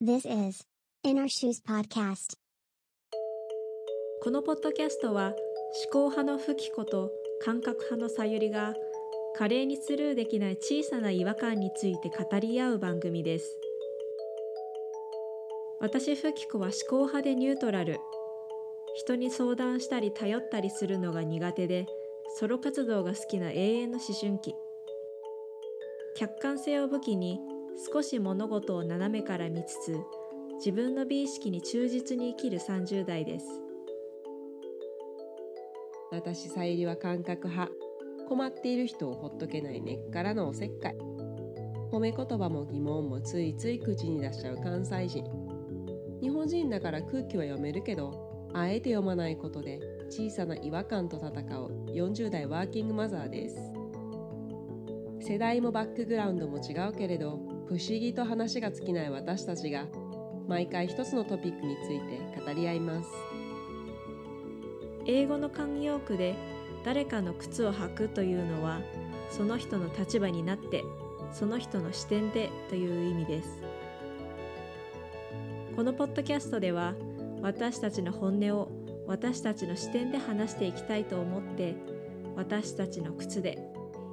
This is In Our Shoes Podcast. このポッドキャストは思考派のフキコと感覚派のさゆりが華麗にスルーできない小さな違和感について語り合う番組です。私フキコは思考派でニュートラル。人に相談したり頼ったりするのが苦手でソロ活動が好きな永遠の思春期。客観性を武器に少し物事を斜めから見つつ自分の美意識に忠実に生きる30代です。私さゆりは感覚派。困っている人をほっとけない根っからのおせっかい。褒め言葉も疑問もついつい口に出しちゃう関西人。日本人だから空気は読めるけどあえて読まないことで小さな違和感と戦う40代ワーキングマザーです。世代もバックグラウンドも違うけれど不思議と話が尽きない私たちが毎回一つのトピックについて語り合います。英語の慣用句で誰かの靴を履くというのはその人の立場になってその人の視点でという意味です。このポッドキャストでは私たちの本音を私たちの視点で話していきたいと思って私たちの靴で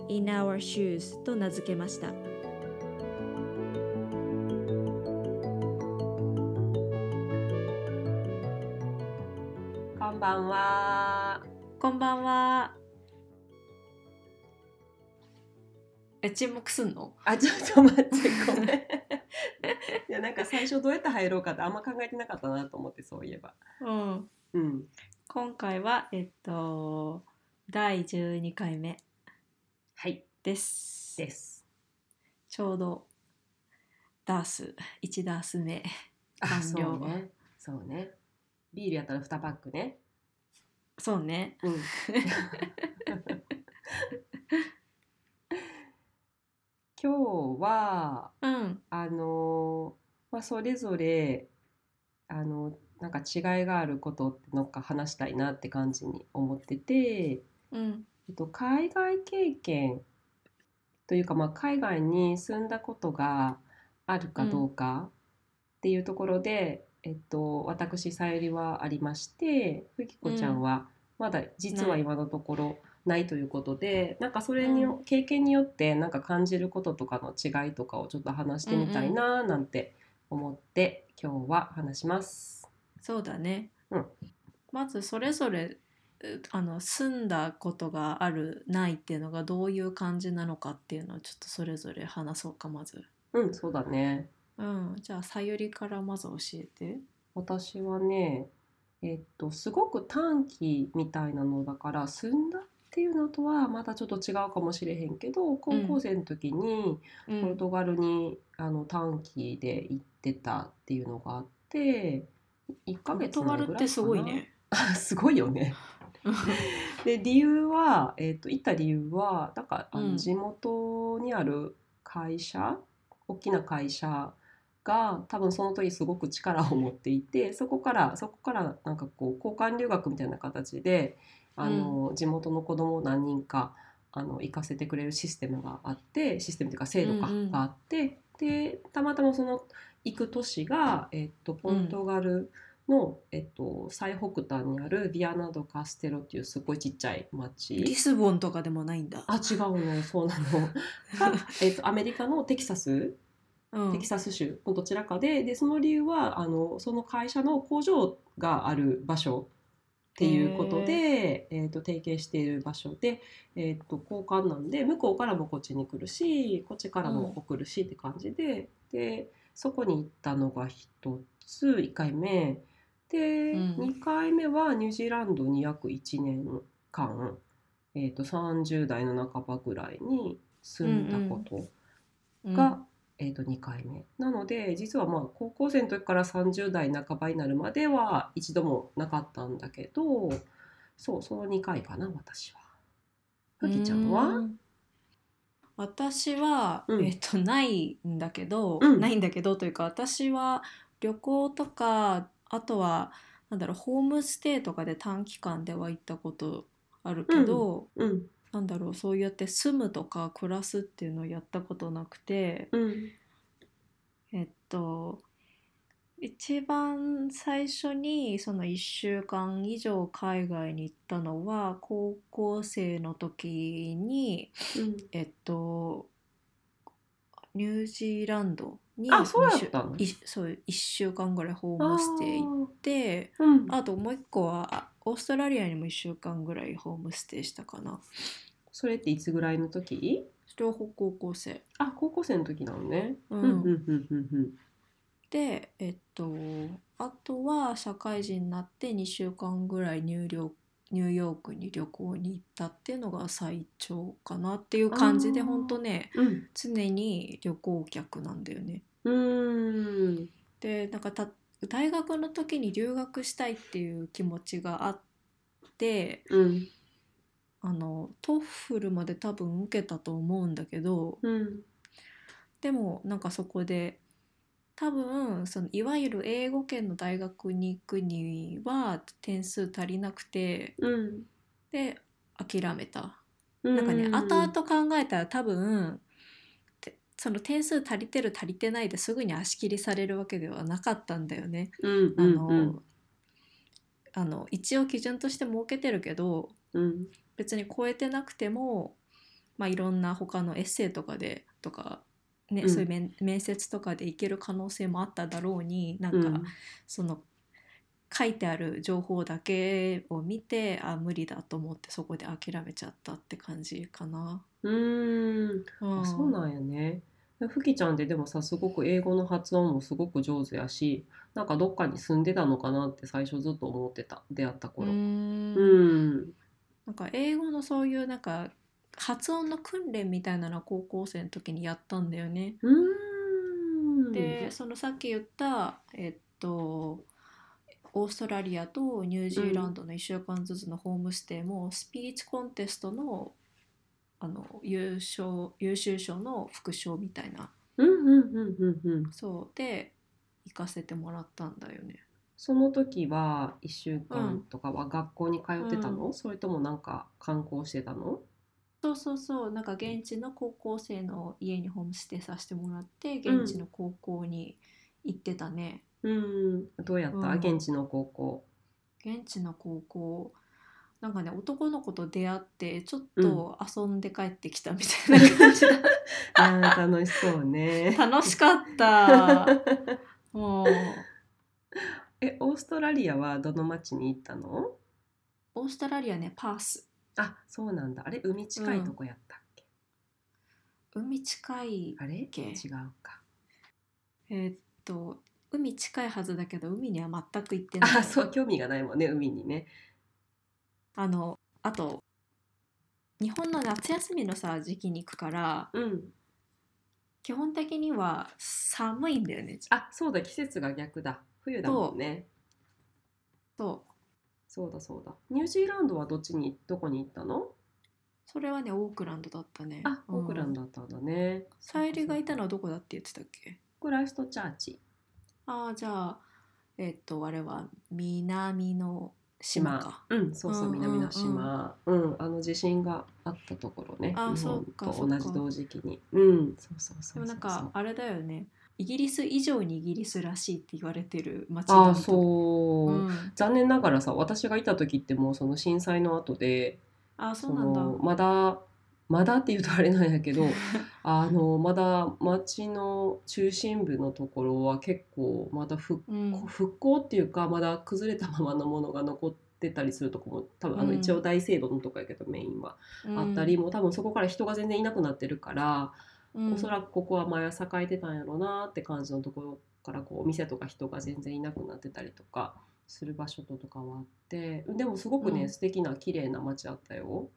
In Our Shoes と名付けました。ばんは。こんばんは。え沈黙すんの？あちょっと待ってごめん。いやなんか最初どうやって入ろうかってあんま考えてなかったなと思ってそういえば。うん。うん。今回はえっと第12回目はい。です。です。ちょうどダース1ダース目。あ完了。そうね。そうね。ビールやったら2パックねそうね。うん。今日はうん。あのまあ、それぞれあのなんか違いがあることってなんか話したいなって感じに思ってて、うん。えっと、海外経験というか、まあ、海外に住んだことがあるかどうかっていうところで、えっと、私さゆりはありましてふきこちゃんはまだ実は今のところないということで、なんかそれに、うん。経験によってなんか感じることとかの違いとかをちょっと話してみたいななんて思って今日は話します。そうだね、うん。まずそれぞれうあの住んだことがあるないっていうのがどういう感じなのかっていうのをちょっとそれぞれ話そうかまず。うん、そうだね。うん。じゃあさゆりからまず教えて。私はねえっとすごく短期みたいなのだから住んだっていうのとはまたちょっと違うかもしれへんけど高校生の時にうポルトガルに、あの短期で行ってたっていうのがあって1ヶポル月トガルってすごいね。あすごいよね。で理由は、えっと行った理由はなんかあうん。の地元にある会社、大きな会社が多分その時すごく力を持っていてそこからそこからなんかこう交換留学みたいな形であの、地元の子供を何人かあの行かせてくれるシステムがあってシステムというか制度か、うんうん。があってでたまたまその行く都市が、えっと、ポルトガルの、えっと、最北端にあるビアナド・カステロっていうすごいちっちゃいリ町。スボンとかでもないんだ。あ違うのそうなの。が、えっと、アメリカのテキサスうん。テキサス州のどちらかででその理由はあのその会社の工場がある場所っていうことで、えー、と提携している場所で、えー、と交換なんで向こうからもこっちに来るしこっちからも送るしって感じで,、でそこに行ったのが一つ1回目。で、うん。2回目はニュージーランドに約1年間、えー、と30代の半ばぐらいに住んだこと。が、えー、と2回目。なので実はまあ高校生の時から30代半ばになるまでは一度もなかったんだけどそうその2回かな私は。ふきちゃんは？うん。私は、うん。えっとないんだけど、うん。ないんだけどというか私は旅行とかあとはなんだろうホームステイとかで短期間では行ったことあるけど、うんなんだろうそうやって住むとか暮らすっていうのをやったことなくてうん。えっと一番最初にその1週間以上海外に行ったのは高校生の時にうん。えっとニュージーランドにあそうったそう1週間ぐらいホームステイ行ってあー。うん。あともう一個はあオーストラリアにも1週間ぐらいホームステイしたかな。それっていつぐらいの時？両方高校生。あ高校生の時なのね。ううんでえっとあとは社会人になって2週間ぐらいニューヨークニューヨークに旅行に行ったっていうのが最長かなっていう感じであー。ほんとねうん。常に旅行客なんだよね。うーん。でなんかた大学の時に留学したいっていう気持ちがあってうんあのトッフルまで多分受けたと思うんだけどうんでもなんかそこで多分そのいわゆる英語圏の大学に行くには点数足りなくてうんで諦めた。ななんかね後々考えたら多分てその点数足りてる足りてないですぐに足切りされるわけではなかったんだよね。うんあの、うん。あの一応基準として設けてるけどうん。別に超えてなくても、まあ、いろんな他のエッセイとかでとか、ねうん。そういう面面接とかでいける可能性もあっただろうになんか、うん。その書いてある情報だけを見てあ無理だと思ってそこで諦めちゃったって感じかな。うーんうんあそうなんやね。ふきちゃんってでもさすごく英語の発音もすごく上手やしなんかどっかに住んでたのかなって最初ずっと思ってた出会ったう頃。んうんなんか英語のそういうなんか発音の訓練みたいなのは高校生の時にやったんだよね。うーんでそのさっき言ったえっとオーストラリアとニュージーランドの1週間ずつのホームステイもスピーチコンテストのあの優勝優秀賞の副賞みたいな。うんうんうんうんうん。そうで行かせてもらったんだよね。その時は1週間とかは学校に通ってたの、それともなんか観光してたの？そうそうそう。なんか現地の高校生の家にホームステイさせてもらって現地の高校に行ってたね。うん。どうやった、うん。現地の高校。現地の高校。なんかね男の子と出会ってちょっと遊んで帰ってきたみたいな感じ。だ、あー楽しそうね。楽しかった。もう。えオーストラリアはどの町に行ったの？オーストラリアねパース。あそうなんだ。あれ海近いとこやったっけ、海近いあれ？け違うか。えーっと海近いはずだけど海には全く行ってないあそう興味がないもんね海にね。あのあと日本の夏休みのさ時期に行くからうん。基本的には寒いんだよねあそうだ季節が逆だ冬だもんね。そうそうだそうだ。ニュージーランドはどっちにどこに行ったの？それはねオークランドだったねあオークランドドだったんだね。さゆりがいたの。のはどこだって言ってたっけ？クライストチャーチ。ああじゃあえっとあれは南の島か。うん、そうそう、うんうんうん。南の島、うん、あの地震があったところね。あ日本そうかとそうか。同じ同時期に。うん、そうそうそうそう。でもなんかあれだよね。イギリス以上にイギリスらしいって言われてる街ああ、う、そう、うん、残念ながらさ、私がいた時ってもうその震災の後で、ああそうなんだ。のまだまだっていうとあれなんやけど、あのまだ町の中心部のところは結構まだ復うん復興っていうかまだ崩れたままのものが残ってたりするとこも多分あのうん一応大聖堂のとこやけどメインは。あったり、もう多分そこから人が全然いなくなってるから、うんおそらくここは前は栄えてたんやろうなって感じのところからこうお店とか人が全然いなくなってたりとかする場所とかはあってでもすごくね、うん素敵な綺麗な街だったよ。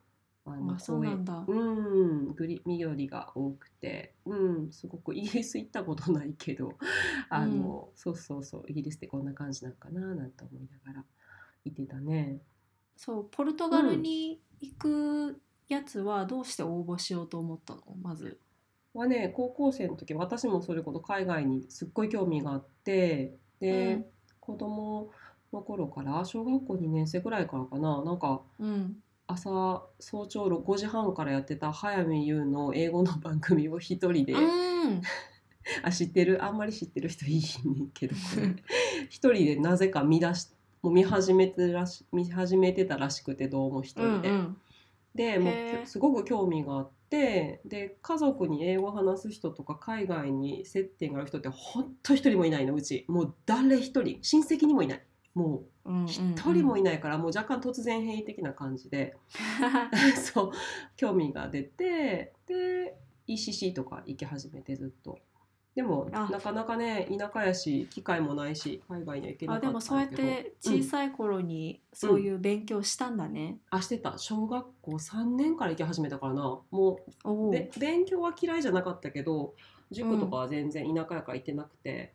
あのあそうなんだ。うんグリ緑が多くて、うん、すごくイギリス行ったことないけど。あの、そうそうそうイギリスってこんな感じなんかななんて思いながら行ってたね。そうポルトガルに行くやつはどうして応募しようと思ったの？まず。はね高校生の時私もそれこそ海外にすっごい興味があって。で、うん。子供の頃から小学校2年生ぐらいからかな。なんかうん朝早朝5時半からやってた早見優の英語の番組を一人で、うん。あ知ってる？あんまり知ってる人いいねんけど一人でなぜか見出しもう見始めてらし見始めてたらしくてどうも一人で。うんでもへー。うすごく興味があってで家族に英語を話す人とか海外に接点がある人ってほんと一人もいないのうち。もう誰一人。親戚にもいないもうんう一人もいない。からもう若干突然変異的な感じで そう興味が出てで ECC とか行き始めてずっと。でもあなかなかね田舎やし機会もないし海外には行けなかあったでもそうやって小さい頃にそういう勉強したんだね。あしてた小学校3年から行き始めたからなも。うで勉強は嫌いじゃなかったけど塾とかは全然田舎やから行ってなくて、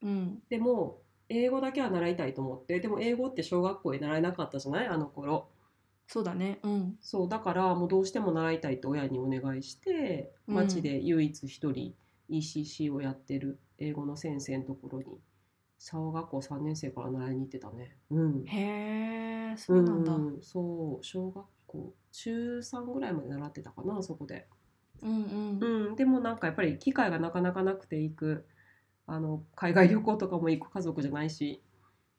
うん。でも英語だけは習いたいと思ってでも英語って小学校で習えなかったじゃない？あの頃そうだね。うん。そうだからもうどうしても習いたいって親にお願いしてうん町で唯一一人 ECC をやってる英語の先生のところに小学校3年生から習いに行ってたねうんへえ、そうなんだ。うんそう小学校中3ぐらいまで習ってたかなそこでうんうん。うん、でもなんかやっぱり機会がなかなかなくて行くあの海外旅行とかも行く家族じゃないし、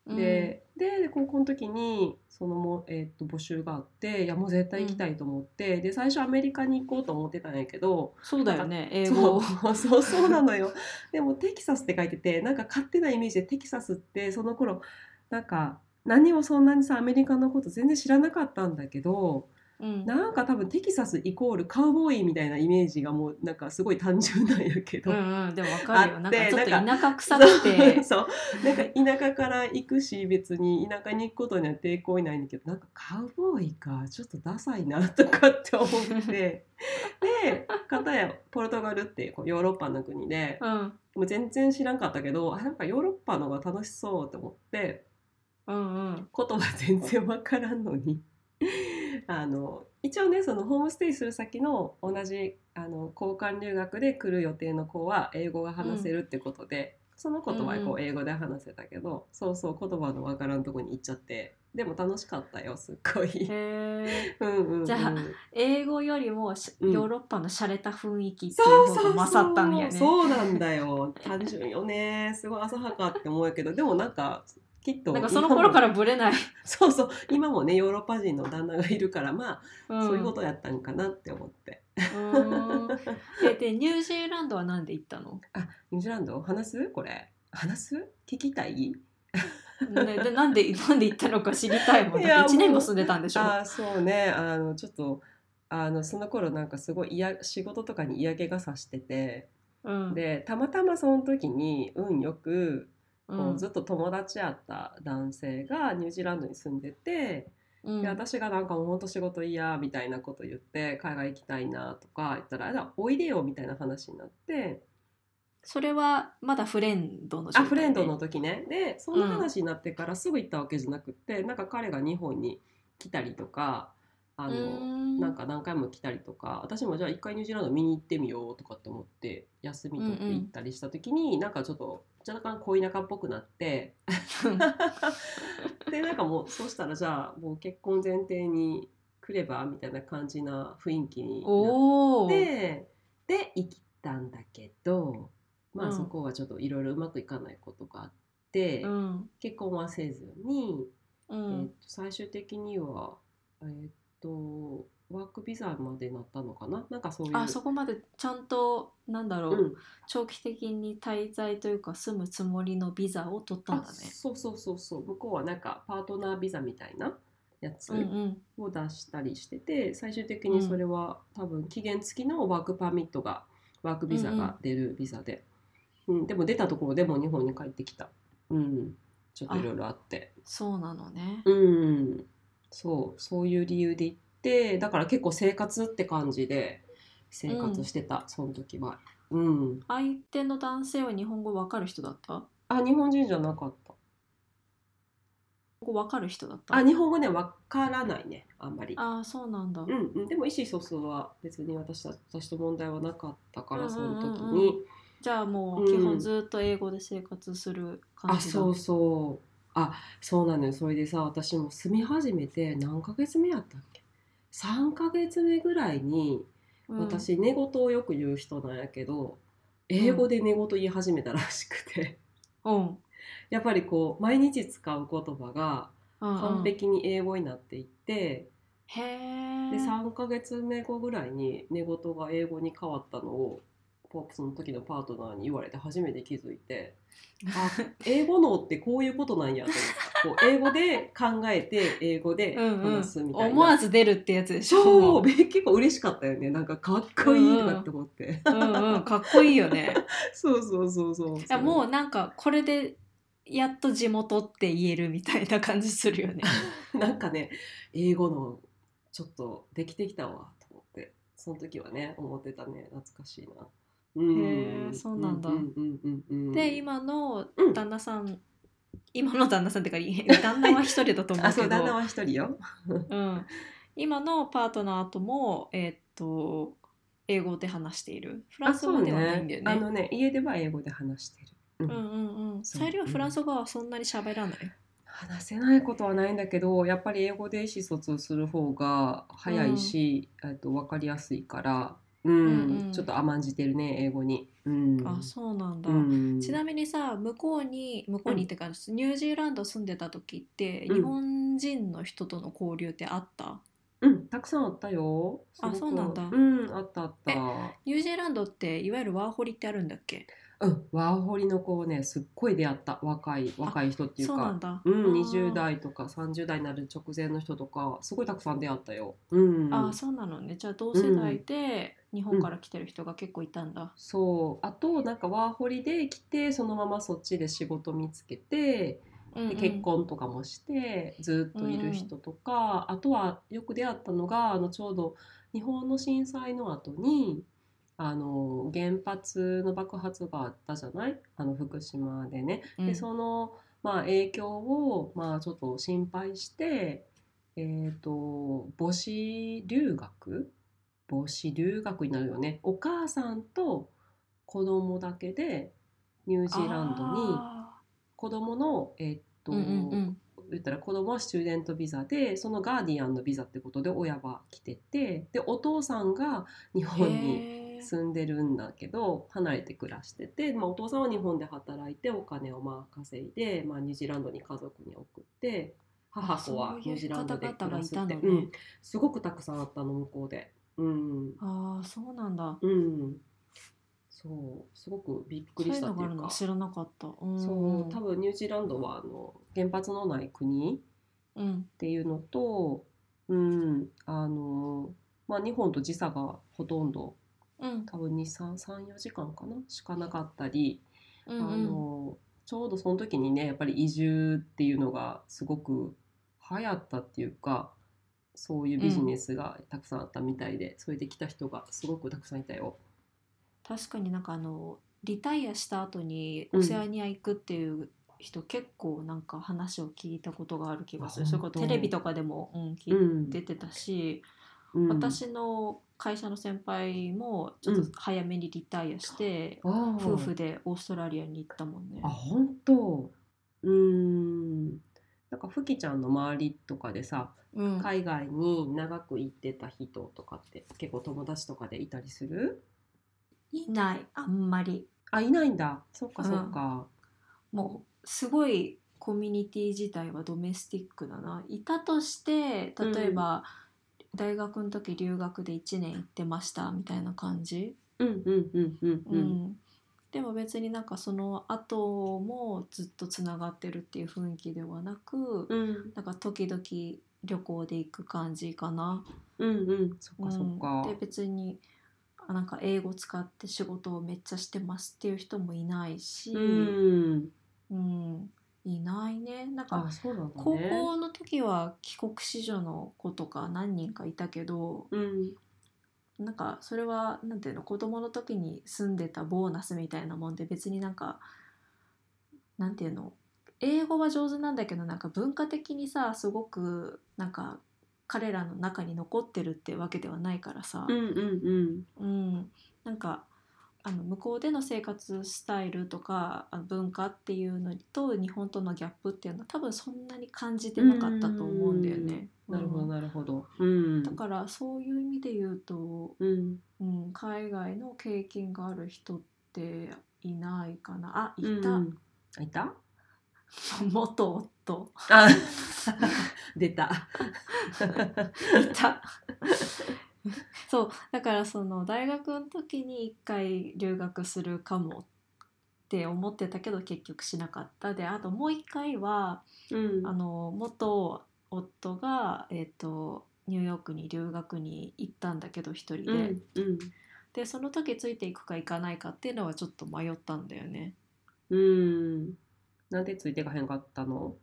でで高校の時にそのも、えー、と募集があっていやもう絶対行きたいと思って、で最初アメリカに行こうと思ってたんやけどそうだよね。英そ語う。そう そうなのよでもテキサスって書いててなんか勝手なイメージでテキサスってその頃なんか何もそんなにさアメリカのこと全然知らなかったんだけどうん。なんか多分テキサスイコールカウボーイみたいなイメージがもうなんかすごい単純なんやけど、うんうん。でもわかるよ。なんかちょっと田舎臭くて。そうなんか田舎から行くし別に田舎に行くことには抵抗いないんだけどなんかカウボーイかちょっとダサいなとかって思って で片やポルトガルってこうヨーロッパの国でうん。もう全然知らんかったけどあなんかヨーロッパの方が楽しそうと思ってうんうん。言葉全然わからんのにあの一応ねそのホームステイする先の同じあの交換留学で来る予定の子は英語が話せるってことで、その子とはこうんうう英語で話せたけど、そうそう言葉のわからんとこに行っちゃってでも楽しかったよすっごい。じゃあ英語よりもヨーロッパの洒落た雰囲気っていそうそうそうう。方が勝ったんやね。そうなんだよ。単純よね。すごい浅はかって思うけどでもなんかきっとなんかその頃からブレない。そうそう。今もねヨーロッパ人の旦那がいるからまあ、ん。そういうことやったんかなって思って。ででニュージーランドはなんで行ったの？あニュージーランド？話す？これ。話す？聞きたい？ね、でなんで なんで行ったのか知りたいもん。いやだって一年も住んでたんでしょ。あそうね。あのちょっとあのその頃なんかすごい嫌仕事とかに嫌気がさしてて。うん。でたまたまその時に運よくう、こうん。ずっと友達やった男性がニュージーランドに住んでて、うん。で私がなんかもと仕事嫌みたいなこと言って海外行きたいなとか言ったら「あおいでよ」みたいな話になって。それはまだフレンドの状態で？あフレンドの時ね。でそんな話になってからすぐ行ったわけじゃなくって、なんか彼が日本に来たりとかあの、なんか何回も来たりとか私もじゃあ一回ニュージーランド見に行ってみようとかって思って休み取って行ったりした時に、なんかちょっと若干恋仲っぽくなって。でなんかもうそうしたらじゃあもう結婚前提に来ればみたいな感じな雰囲気になっ。てで行ったんだけどまあうんそこはちょっといろいろうまくいかないことがあって、うん。結婚はせずに、えーうんと最終的にはえっ、とワークビザまでなったのかな？なんかそういうあそこまでちゃんとなんだろう、うん、長期的に滞在というか住むつもりのビザを取ったんあだね。そうそうそうそう。向こうはなんかパートナービザみたいなやつうんうん。を出したりしてて、最終的にそれは多分期限付きのワークパーミットがワークビザが出るビザで、うんでも出たところでも日本に帰ってきた、うん、ちょっといろいろあって。そうなのね。うん。そう。そういう理由で行ってだから結構生活って感じで生活してた、その時は。うん、相手の男性は日本語わかる人だった？あ日本人じゃなかった。日本語わかる人だった？あ日本語ねわからないねあんまり。あーそうなんだ。うんうん、でも意思疎通は別に私た私と問題はなかったからその時うんうんうん。うんに、じゃあもううん基本ずっと英語で生活する感じだ。あそうそう。あそうなのよ。それでさ私も住み始めて何ヶ月目やったっけ？3ヶ月目ぐらいにうん、私寝言をよく言う人なんやけど英語で寝言言い始めたらしくて、うん。やっぱりこう毎日使う言葉が完完璧に英語になっていって、へえで3ヶ月目後ぐらいに寝言が英語に変わったのをポその時のパートナーに言われて初めて気づいて あ英語脳ってこういうことなんやと思こう英語で考えて英語でうんうん。話すみたいな、思わず出るってやつでしょ。そう結構嬉しかったよね。なんかかっこいいなって思って、うんうん。かっこいいよね。そうそうそうそう。いやもうなんかこれでやっと地元って言えるみたいな感じするよね。なんかね英語のちょっとできてきたわと思って。その時はね思ってたね。懐かしいな。うん。へーそうなんだ。うんうんうんうん。で今のうん。旦那さん、今の旦那さんってか旦那は一人だと思うあけどそう旦那は一人よ。うん、今のパートナーともえーっと英語で話しているフランス語ではないんだよね。あのね家では英語で話してる。うんうんうんうん。さゆりはフランス語はそんなに喋らない。話せないことはないんだけどやっぱり英語で意思疎通する方が早いし、えっと分かりやすいから、うんうんうんちょっと甘んじてるね英語に。うん、あそうなんだ。うん。ちなみにさ向こうに向こうにってか、ニュージーランド住んでた時って、うん。日本人の人との交流ってあった？うん、たくさんあったよ。あそうなんだ。うん、あったあった。ニュージーランドっていわゆるワーホリってあるんだっけ？うん、ワーホリの子ね、すっごい出会った。若い、若い人っていうか。そうなんだ。うん、あー20代とか30代になる直前の人とか、すごいたくさん出会ったよ。うん。あそうなのね。じゃあ同世代で日本から来てる人が結構いたんだ。そう。あと、なんかワーホリで来て、そのままそっちで仕事見つけて、うんうんで結婚とかもしてずっといる人とか、あとはよく出会ったのがあのちょうど日本の震災の後にあの原発の爆発があったじゃない？あの福島でね。うん。でその、まあ、影響を、まあ、ちょっと心配して、えー、と母子留学？母子留学になるよね。お母さんと子供だけでニュージーランドにあ子供のえーっと、ーうんうんうん。言ったら子供はスチューデントビザでそのガーディアンのビザってことで親は来ててでお父さんが日本に住んでるんだけど離れて暮らしてて、まあ、お父さんは日本で働いてお金をまあ稼いで、まあ、ニュージーランドに家族に送って母子はニュージーランドで暮らすってねうん、すごくたくさんあったの向こうで。うん。ああそうなんだ。うん、そう。すごくびっくりしたっていうか。知らなかった。うん。そう。多分ニュージーランドはあの原発のない国うん。っていうのと、うん。あのまあ、日本と時差がほとんどうん。多分2334時間かな？しかなかったり、うんうん。あのちょうどその時にねやっぱり移住っていうのがすごく流行ったっていうかそういうビジネスがたくさんあったみたいで、それで来た人がすごくたくさんいたよ。確かになんかあのリタイアした後にうん。オセアニア行くっていう人、結構なんか話を聞いたことがある気がする。あそれこそ本当テレビとかでも、うん、聞うん。い出てたし、うん、私の会社の先輩もちょっと早めにリタイアして、あー。夫婦でオーストラリアに行ったもんね。あ。本当。うーん。なんかふきちゃんの周りとかでさうん、海外に長く行ってた人とかって結構友達とかでいたりする？いない。あんまり。あいないんだ。そっかそっか、もうすごいコミュニティ自体はドメスティックだな。いたとして例えば、大学の時留学で1年行ってましたみたいな感じ、うん、うんうんうんううん。んでも別になんかその後もずっとつながってるっていう雰囲気ではなく、うん。なんか時々旅行で行く感じかな。うんうん。そっかそっか、うん、で別にあなんか英語使って仕事をめっちゃしてますっていう人もいないし、うん。うん、いないね。なんか高ね。校の時は帰国子女の子とか何人かいたけどうん。なんかそれはなんていうの子供の時に住んでたボーナスみたいなもんで別になんかなんていうの英語は上手なんだけどなんか文化的にさすごくなんか彼らの中に残ってるってわけではないからさ、うんうん。うん、なんかあの向こうでの生活スタイルとかあの文化っていうのと日本とのギャップっていうのは多分そんなに感じてなかったと思うんだよね。なるほどうん。なるほど。うん。だからそういう意味で言うと、うん。うん、海外の経験がある人っていないかな。あいた、うん。あいた？元夫。あ。出た。いた そうだからその大学の時に一回留学するかもって思ってたけど結局しなかった。であともう一回はうん。あの元夫が、えー、とニューヨークに留学に行ったんだけど一人で、うんうん。でその時ついていくか行かないかっていうのはちょっと迷ったんだよね。うん。なんでついていかへんかったの？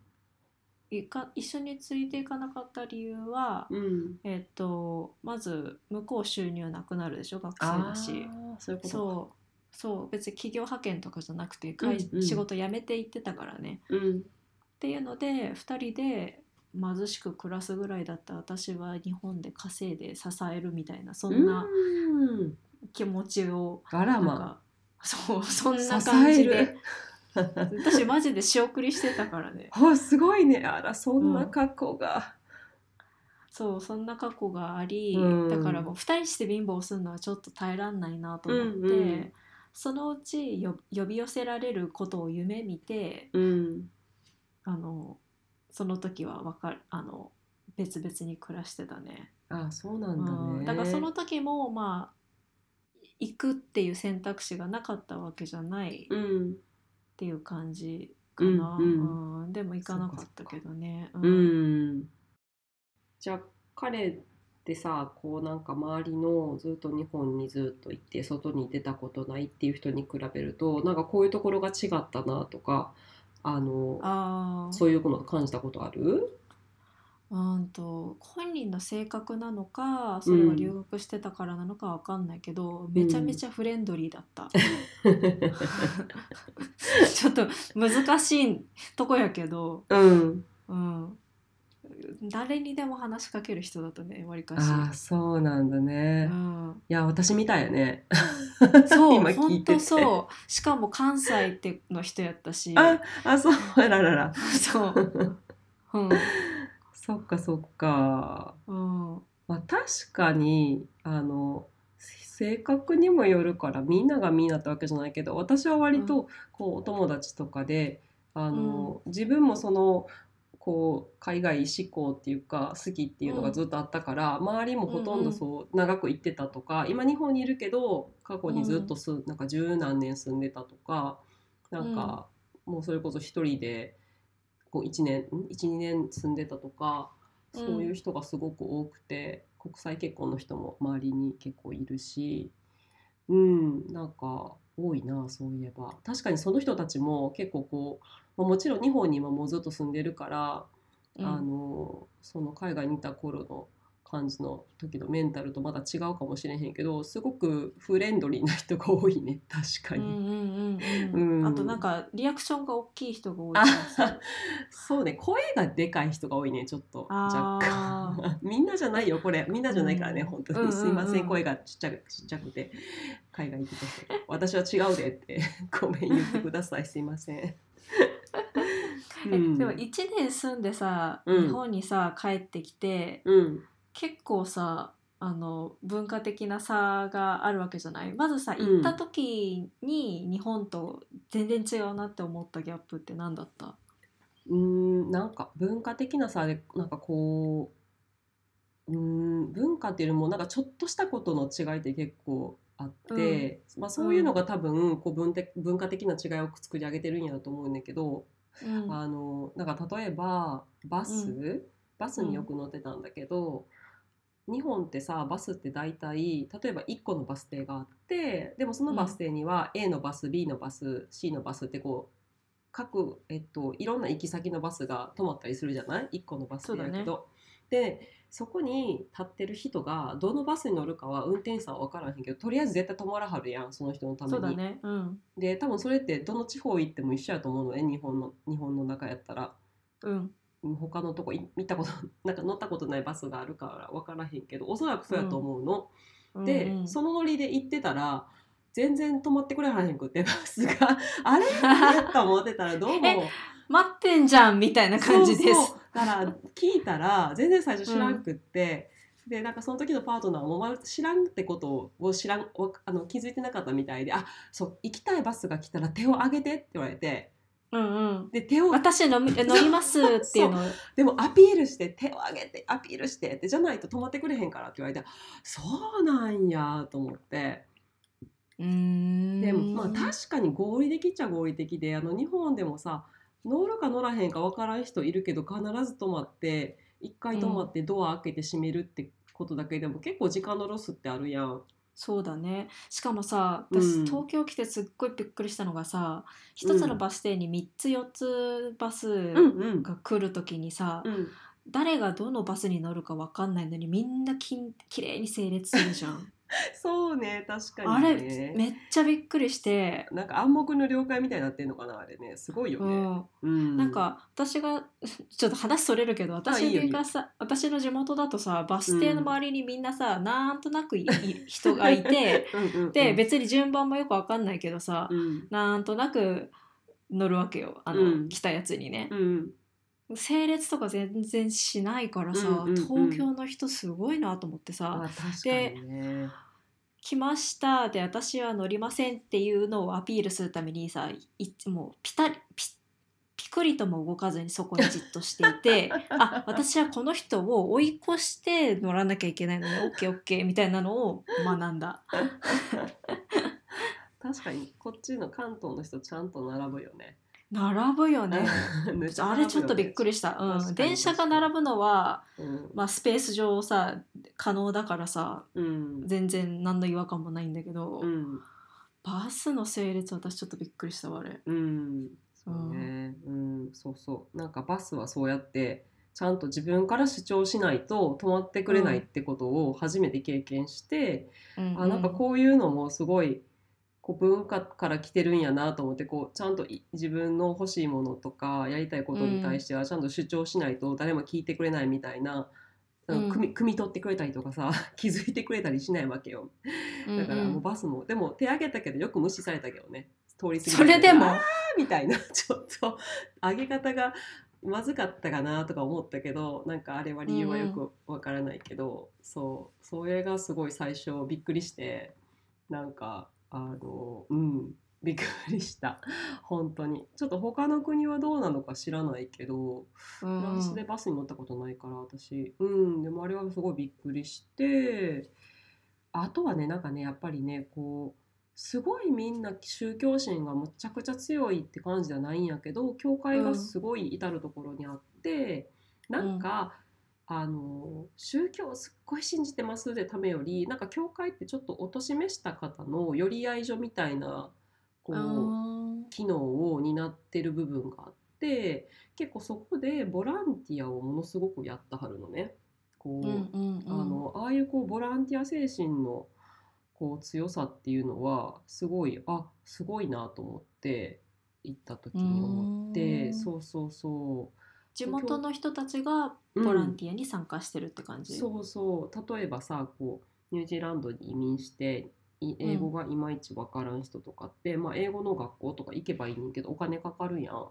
いか一緒についていかなかった理由は、うん。えっ、とまず向こう収入なくなるでしょ学生だし。そうそう。そう。別に企業派遣とかじゃなくて会、うんうん。仕事辞めて行ってたからね。うん。っていうので2人で貧しく暮らすぐらいだった私は日本で稼いで支えるみたいなそんなうん。気持ちをあらまそうそんあな感じで。る私マジで仕送りしてたからね。あすごいね。あらそんな過去が、そうそんな過去があり、うん。だからもう2人して貧乏するのはちょっと耐えらんないなと思って、うんうん。そのうちよ呼び寄せられることを夢見てうん。あのその時はわかるあの別々に暮らしてたね。あそうなんだね、うん。だからその時もまあ行くっていう選択肢がなかったわけじゃない。っうんていう感じかな、うん。うん。でも行かなかったけどね。ううん。ん。じゃあ彼ってさこうなんか周りのずっと日本にずっといて外に出たことないっていう人に比べるとなんかこういうところが違ったなとかあのそういうの感じたことある？うんと本人の性格なのかそれは留学してたからなのかわかんないけど、めちゃめちゃフレンドリーだった、ちょっと難しいとこやけど、うん。うん、誰にでも話しかける人だったねわりかし、ああそうなんだね、いうん、や私みたいよね。そう 本当そう。しかも関西っての人やったし。ああそう。あららら。そう、うんそっかそっか。うん。まあ確かにあの性格にもよるからみんながみんなってわけじゃないけど私は割とこうお友達とかであの、自分もそのこう海外志向っていうか好きっていうのがずっとあったから、周りもほとんどそう長く行ってたとか、今日本にいるけど過去にずっとす、なんか十何年住んでたとかなんか、もうそれこそ一人でこう1年12年住んでたとかそういう人がすごく多くて、国際結婚の人も周りに結構いるしうんなんか多いなそういえば。確かにその人たちも結構こう、まあもちろん日本に今もうずっと住んでるから、うん。あのその海外にいた頃の感じの時のメンタルとまた違うかもしれへんけどすごくフレンドリーな人が多いね。確かに。うんあとなんかリアクションが大きい人が多い そうね。声がでかい人が多いねちょっと。若あ干。みんなじゃないよこれ。みんなじゃないからね、うん。本当に。うんうんうん。すいません声がちっちゃくちっちゃくて。海外行ってた人。私は違うでってごめん言ってください。すいません。えでも1年住んでさ、うん。日本にさ帰ってきてうん結構さあの文化的な差があるわけじゃない？まずさうん。行った時に日本と全然違うなって思ったギャップって何だった？うーんなんか文化的なさでなんかこううーん文化っていうよりもなんかちょっとしたことの違いって結構あって、まあ、そういうのが多分こう文的文化的な違いを作り上げてるんやと思うんだけど、うん。あのなんか例えばバス、うバスによく乗ってたんだけど、日本ってさバスって大体例えば1個のバス停があってでもそのバス停には A のバス B のバス C のバスってこう各、えっと、いろんな行き先のバスが止まったりするじゃない？1個のバス停だけど。でそこに立ってる人がどのバスに乗るかは運転手さんは分からへんけどとりあえず絶対止まらはるやんその人のために。そうだねうんで多分それってどの地方行っても一緒やと思うのね日本の日本の中やったら。うんうん他のとこい見たこと なんか乗ったことないバスがあるから分からへんけどおそらくそうやと思うの。で、うんうん。そのノリで行ってたら全然止まってくれはへんくって バスが あれ？と思ってたらどうも。え待ってんじゃんみたいな感じです。だから聞いたら全然最初知らんくって、でなんかその時のパートナーも知らんってことを知らんわあの気づいてなかったみたいで「あそう行きたいバスが来たら手を挙げて」って言われてうんうん。で手を私飲み乗りますっていうの。をでもアピールして手を挙げてアピールしてってじゃないと止まってくれへんからって言われてそうなんやと思って。うーん。でもまあ確かに合理的っちゃ合理的であの日本でもさ乗るか乗らへんか分からん人いるけど必ず止まって一回止まってドア開けて閉めるってことだけでも結構時間のロスってあるやん。そうだね。しかもさうん。私東京来てすっごいびっくりしたのがさ一つのバス停に3つ4つバスうんうん。が来る時にさ、うん。誰がどのバスに乗るか分かんないのにみんなきんきれいに整列するじゃん そうね確あれかにね。めっちゃびっくりして、なんか暗黙の了解みたいになってんのかなあれね。すごいよね。うん、うん、なんか私がちょっと話それるけど私がさ私の地元だとさバス停の周りにみんなさ、なんとなく人がいて うんうんうん、で別に順番もよく分かんないけどさ、うん。なんとなく乗るわけよ。あの、うん。来たやつにね。う、ん整列とか全然しないからさ、うんうんうん東京の人すごいなと思ってさあ確かにね。「来ました」で私は乗りませんっていうのをアピールするためにさいつもピタリピピクリとも動かずにそこにじっとしていて あ私はこの人を追い越して乗らなきゃいけないのにオッケーオッケーみたいなのを学んだ。確かにこっちの関東の人ちゃんと並ぶよね。並ぶよね。あれちょっとびっくり。りした、うん、電車が並ぶのは、うん。まあ、スペース上さ可能だからさうん。全然何の違和感もないんだけど、うん。バスの整列私ちょっとびっくりしたわあれ。うん。そう。ね、うん、そうそう。なんかバスはそうやってちゃんと自分から主張しないと止まってくれないってことを初めて経験して、うん。あなんかこういうのもすごいこう文化から来てるんやなと思ってこうちゃんとい自分の欲しいものとかやりたいことに対してはちゃんと主張しないと誰も聞いてくれないみたいな。うん。汲み取ってくれたりとかさ 気づいてくれたりしないわけよ。うんだからうんもうバスも、でも手挙げたけどよく無視されたけどね。通り過ぎたそれでも。あーみたいな。ちょっと上げ方がまずかったかなとか思ったけどなんかあれは理由はよくわからないけど、そうそれがすごい最初びっくりしてなんかあのうん。びっくりした。本当に。ちょっと他の国はどうなのか知らないけどフランスでバスに乗ったことないから私。うん。でもあれはすごいびっくりしてあとはねなんかねやっぱりねこうすごいみんな宗教心がむちゃくちゃ強いって感じじゃないんやけど教会がすごい至る所にあって、なんか、あの宗教をすっごい信じてますでためよりなんか教会ってちょっとお年めした方の寄り合い所みたいなこう。あ機能を担ってる部分があって結構そこでボランティアをものすごくやったはるのね。こうーうんうんうんあのああいうこうボランティア精神のこう強さっていうのはすごいあすごいなと思って行った時に思ってんそうそうそう地元の人たちがボランティアに参加してるって感じ？そうそう例えばさこうニュージーランドに移民してい英語がいまいちわからん人とかって、まあ、英語の学校とか行けばいいねんけどお金かかるやん。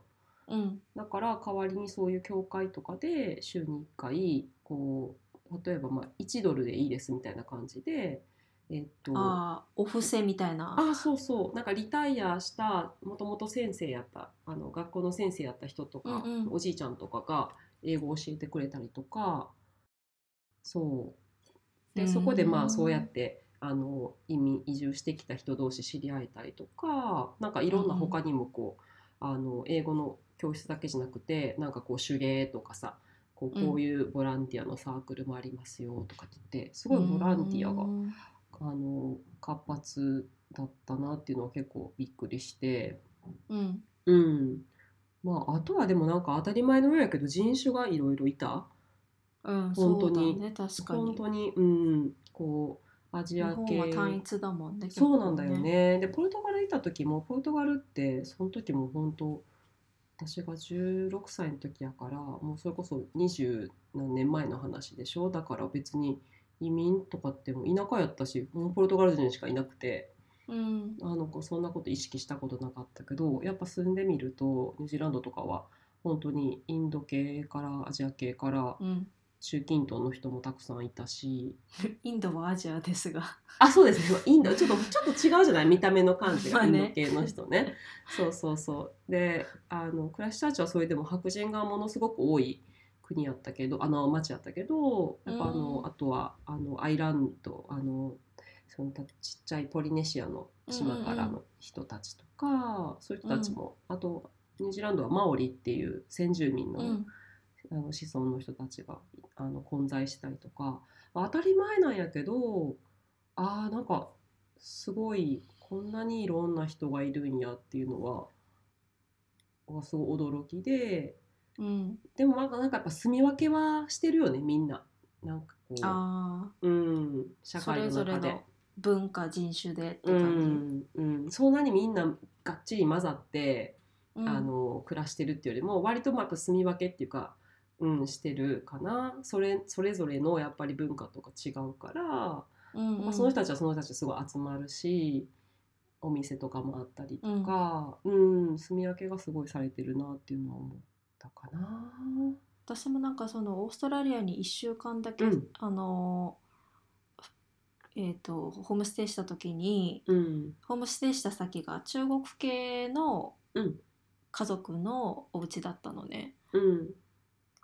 うんだから代わりにそういう教会とかで週に1回こう例えばまあ1ドルでいいですみたいな感じでえっとああお布施みたいな。あそうそう。なんかリタイアしたもともと先生やったあの学校の先生やった人とか、うんうん。おじいちゃんとかが英語を教えてくれたりとか。そう。でそこでまあそうやってあの移民移住してきた人同士知り合えたりとかなんかいろんな他にもこう、あの英語の教室だけじゃなくてなんかこう手芸とかさこううん。こういうボランティアのサークルもありますよとかって言ってすごいボランティアがうんあの活発だったなっていうのは結構びっくりして、うん。うん、まああとはでもなんか当たり前のようやけど人種がいろいろいた。うん、本当に。ね確かに。本当に、うん、こうアジ日本ア系は単一だもんねそうなんだよね。でポルトガルいた時もポルトガルってその時も本当私が16歳の時やからもうそれこそ20何年前の話でしょ？だから別に移民とかっても田舎やったしポルトガル人しかいなくてうん。あのそんなこと意識したことなかったけどやっぱ住んでみるとニュージーランドとかは本当にインド系からアジア系からうん中近東の人もたくさんいたし。インドはアジアですが。あそうですね。インドちょっとちょっと違うじゃない？見た目の感じがインド系の人ね。そうそうそう。であのクライストチャーチはそれでも白人がものすごく多い国やったけどあの町やったけどやっぱあの、うん。あとはあのアイランドあのそのたちっちゃいポリネシアの島からの人たちとか、そういう人たちも、あとニュージーランドはマオリっていう先住民の,、うん。あの子孫の人たちがあの混在したりとか当たり前なんやけどあーなんかすごいこんなにいろんな人がいるんやっていうのははすごい驚きでうん。でもなんかなんかやっぱ住み分けはしてるよねみんな。なんかこう。あうん、あ社会それの中で。ぞれの。文化人種でってう感んうん、そんなにみんながっちり混ざって、じ、うん。あの暮らしてるっていうよりも割とまあ住み分けっていうか、うん、してるかな。それそれぞれのやっぱり文化とか違うから、うんうん。まあ、その人たちはその人たちですごい集まるしお店とかもあったりとか、うん。住み分けがすごいされてるなっていうのは思ったかな。私もなんかそのオーストラリアに1週間だけ、うん。あのえー、とホームステイした時にうん。ホームステイした先が中国系のうん。家族のお家だったのね。うん。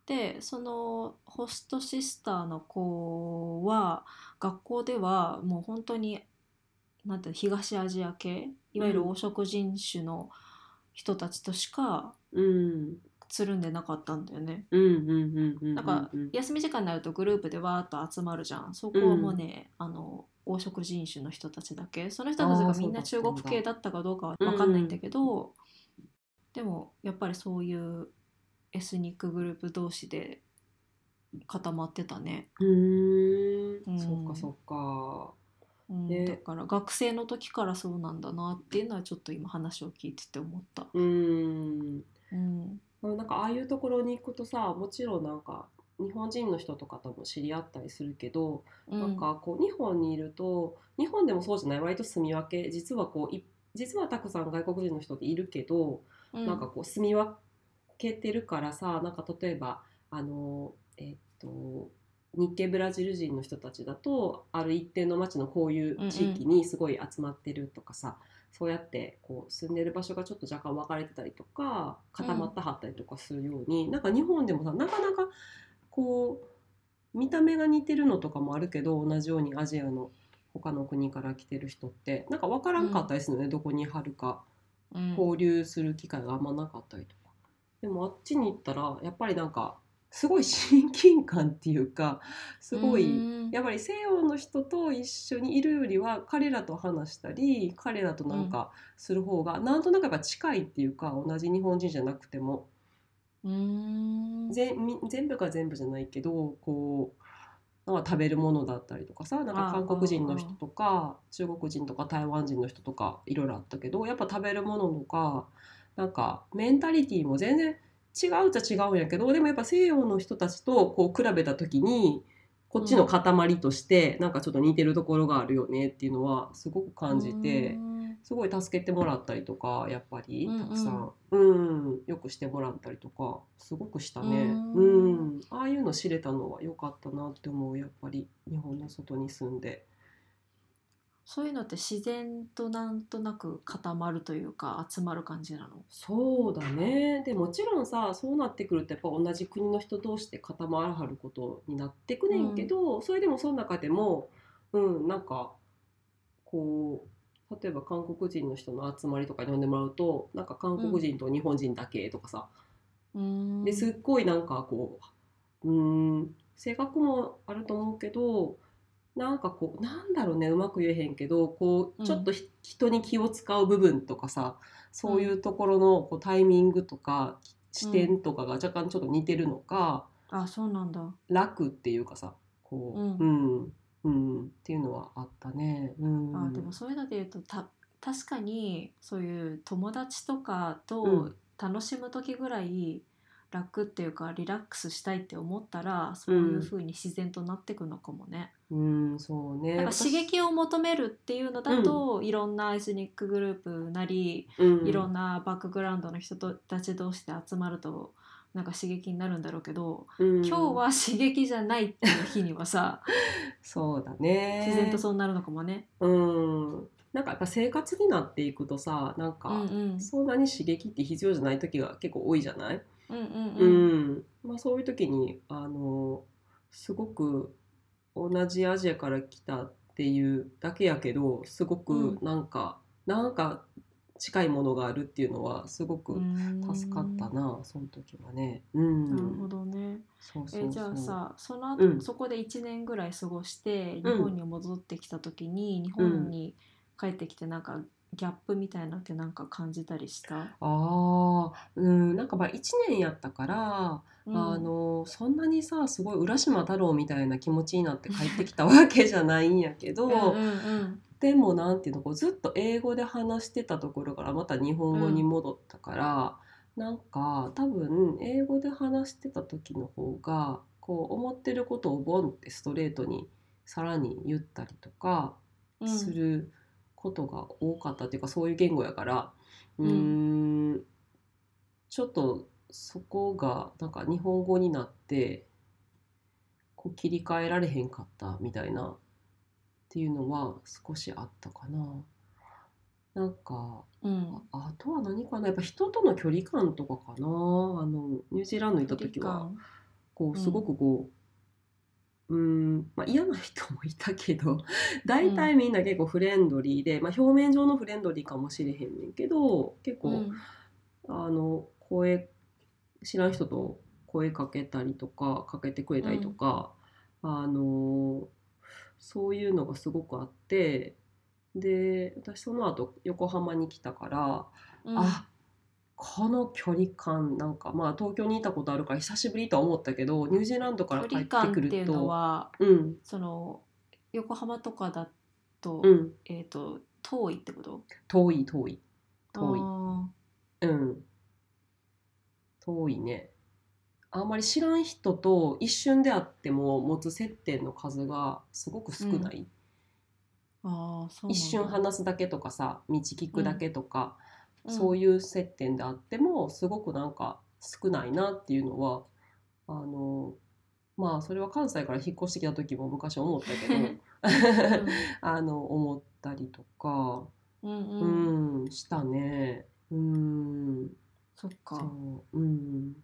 でそのホストシスターの子は学校ではもう本当になんて東アジア系いわゆる黄色人種の人たちとしかうんつるんでなかったんだよね。うんうんうんうんなんかうん。休み時間になるとグループでわーっと集まるじゃん。そこはもうね、あの黄色人種の人たちだけ。その人たちがみんな中国系だったかどうかは分かんないんだけど、でもやっぱりそういうエスニックグループ同士で固まってたね、うーうん。んそっかそっか。うんねだから学生の時からそうなんだなっていうのはちょっと今話を聞いてて思った。うーん。うんなんかああいうところに行くとさもちろんなんか日本人の人とかとも知り合ったりするけど、うん。なんかこう日本にいると日本でもそうじゃない？割と住み分け実はこうい実はたくさん外国人の人っているけど、うん。なんかこう住み分けてるからさなんか例えばあのえっと日系ブラジル人の人たちだとある一定の町のこういう地域にすごい集まってるとかさ、そうやってこう住んでる場所がちょっと若干分かれてたりとか固まったはったりとかするように、なんか日本でもさなかなかこう見た目が似てるのとかもあるけど同じようにアジアの他の国から来てる人ってなんか分からんかったりするのね、どこに貼るか。うん。交流する機会があんまなかったりとか。でもあっちに行ったらやっぱりなんかすごい親近感っていうか すごいうん。やっぱり西洋の人と一緒にいるよりは彼らと話したり彼らとなんかする方がなんとなくやっぱ近いっていうか同じ日本人じゃなくても。うん。全部が全部じゃないけどこうなんか食べるものだったりとかさなんかあ韓国人の人とか中国人とか台湾人の人とかいろいろあったけどやっぱ食べるものとかなんかメンタリティーも全然違うっちゃ違うんやけどでもやっぱ西洋の人たちとこう比べた時にこっちの塊としてなんかちょっと似てるところがあるよねっていうのはすごく感じて。うん。すごい助けてもらったりとかやっぱりうんうん。たくさん、うん。よくしてもらったりとかすごくしたね。ううんん。ああいうの知れたのは良かったなって思うやっぱり日本の外に住んでそういうのって自然となんとなく固まるというか集まる感じなの？そうだね。でもちろんさそうなってくるとやっぱ同じ国の人同士で固まらはることになってくねんけど、それでもその中でもうんなんかこう例えば韓国人の人の集まりとかに呼んでもらうとなんか韓国人と日本人だけとかさ、うん。ですっごいなんかこううーん性格もあると思うけどなんかこうなんだろうねうまく言えへんけどこううん。ちょっとひ、人に気を使う部分とかさそういうところのこうタイミングとか視点とかが若干ちょっと似てるのか、あそうなんだ。楽っていうかさこう、うん。うん。うん。っていうのはあったね。うん、あでもそういうので言うとた確かにそういう友達とかうとん。楽しむ時ぐらい楽っていうかリラックスしたいって思ったらそういう風に自然となってくのかもね。うん、そうね。なんか刺激を求めるっていうのだと、いろんなエスニックグループなり、うん。いろんなバックグラウンドの人とたち同士で集まるとなんか刺激になるんだろうけど、うん。今日は刺激じゃないっていう日にはさ そうだね。自然とそうなるのかもね。うん。なんかやっぱ生活になっていくとさなんか、うんうん。そんなに刺激って必要じゃない時が結構多いじゃない、うんうんううん。んまあ、そういう時にあのすごく同じアジアから来たっていうだけやけどすごくなんか、なんか近いものがあるっていうのはすごく助かったな、その時はね。うん、なるほどね。そうそうそう。えじゃあさその後、うん。そこで1年ぐらい過ごして日うん。本に戻ってきた時に、日本に帰ってきてなんかギャップみたいなのってなんか感じたりした、ああうんなんかまあ1年やったから、うん。あのそんなにさすごい浦島太郎みたいな気持ちになって帰ってきたわけじゃないんやけど、うんうんうん。でもなんていうのこうずっと英語で話してたところからまた日本語に戻ったから、なんか多分英語で話してた時の方がこう思ってることをボンってストレートにさらに言ったりとかうん。することが多かったっていうか、そういう言語やからうーんちょっとそこがなんか日本語になってこう切り替えられへんかったみたいなっていうのは少しあったかな。なんかうん。ああとは何かな。やっぱ人との距離感とかかな。あのニュージーランドに行った時はこううんすごくこう、うーんまあ、嫌な人もいたけど 大体みんな結構フレンドリーで、まあ、表面上のフレンドリーかもしれへんねんけど結構、うん。あの声知らん人と声かけたりとかかけてくれたりとか、あのそういうのがすごくあってで私その後横浜に来たから、うん。あこの距離感なんかまあ東京にいたことあるから久しぶりとは思ったけどニュージーランドから距帰離感ってくるっていうのとはうん。その横浜とかだと,、うん。えっ、と遠いってこと？遠い遠い。遠い。あうん。遠いね。あんまり知らん人と一瞬であっても持つ接点の数がすごく少ない、ーあーそう一瞬話すだけとかさ道聞くだけとか、そういいう接点であってもすごくなんか少ないなっていうのはあのまあそれは関西から引っ越してきた時も昔思ったけど あの思ったりとか、うんうん、ううんん、したね。うん、そっか。そう、うん、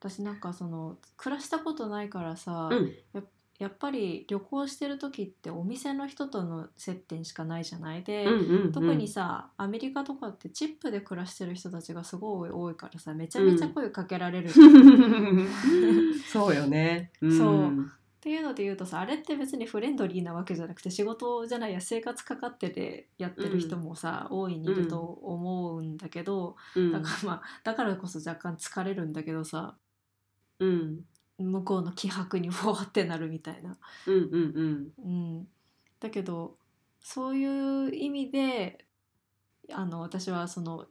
私なんかその暮らしたことないからさ、うん、ややっぱり旅行してる時ってお店の人との接点しかないじゃない？で、うんうん特にさアメリカとかってチップで暮らしてる人たちがすごい多いからさめちゃめちゃ声かけられる、っ そうよね。ん。そう。ていうので言うとさあれって別にフレンドリーなわけじゃなくて仕事じゃないや生活かかっててやってる人もさ、大いにいると思うんだけど、うん。だからまあだからこそ若干疲れるんだけどさ。うん向こうの気迫にふわってなるみたいな。うんうんうん、だけどそういう意味であの私はその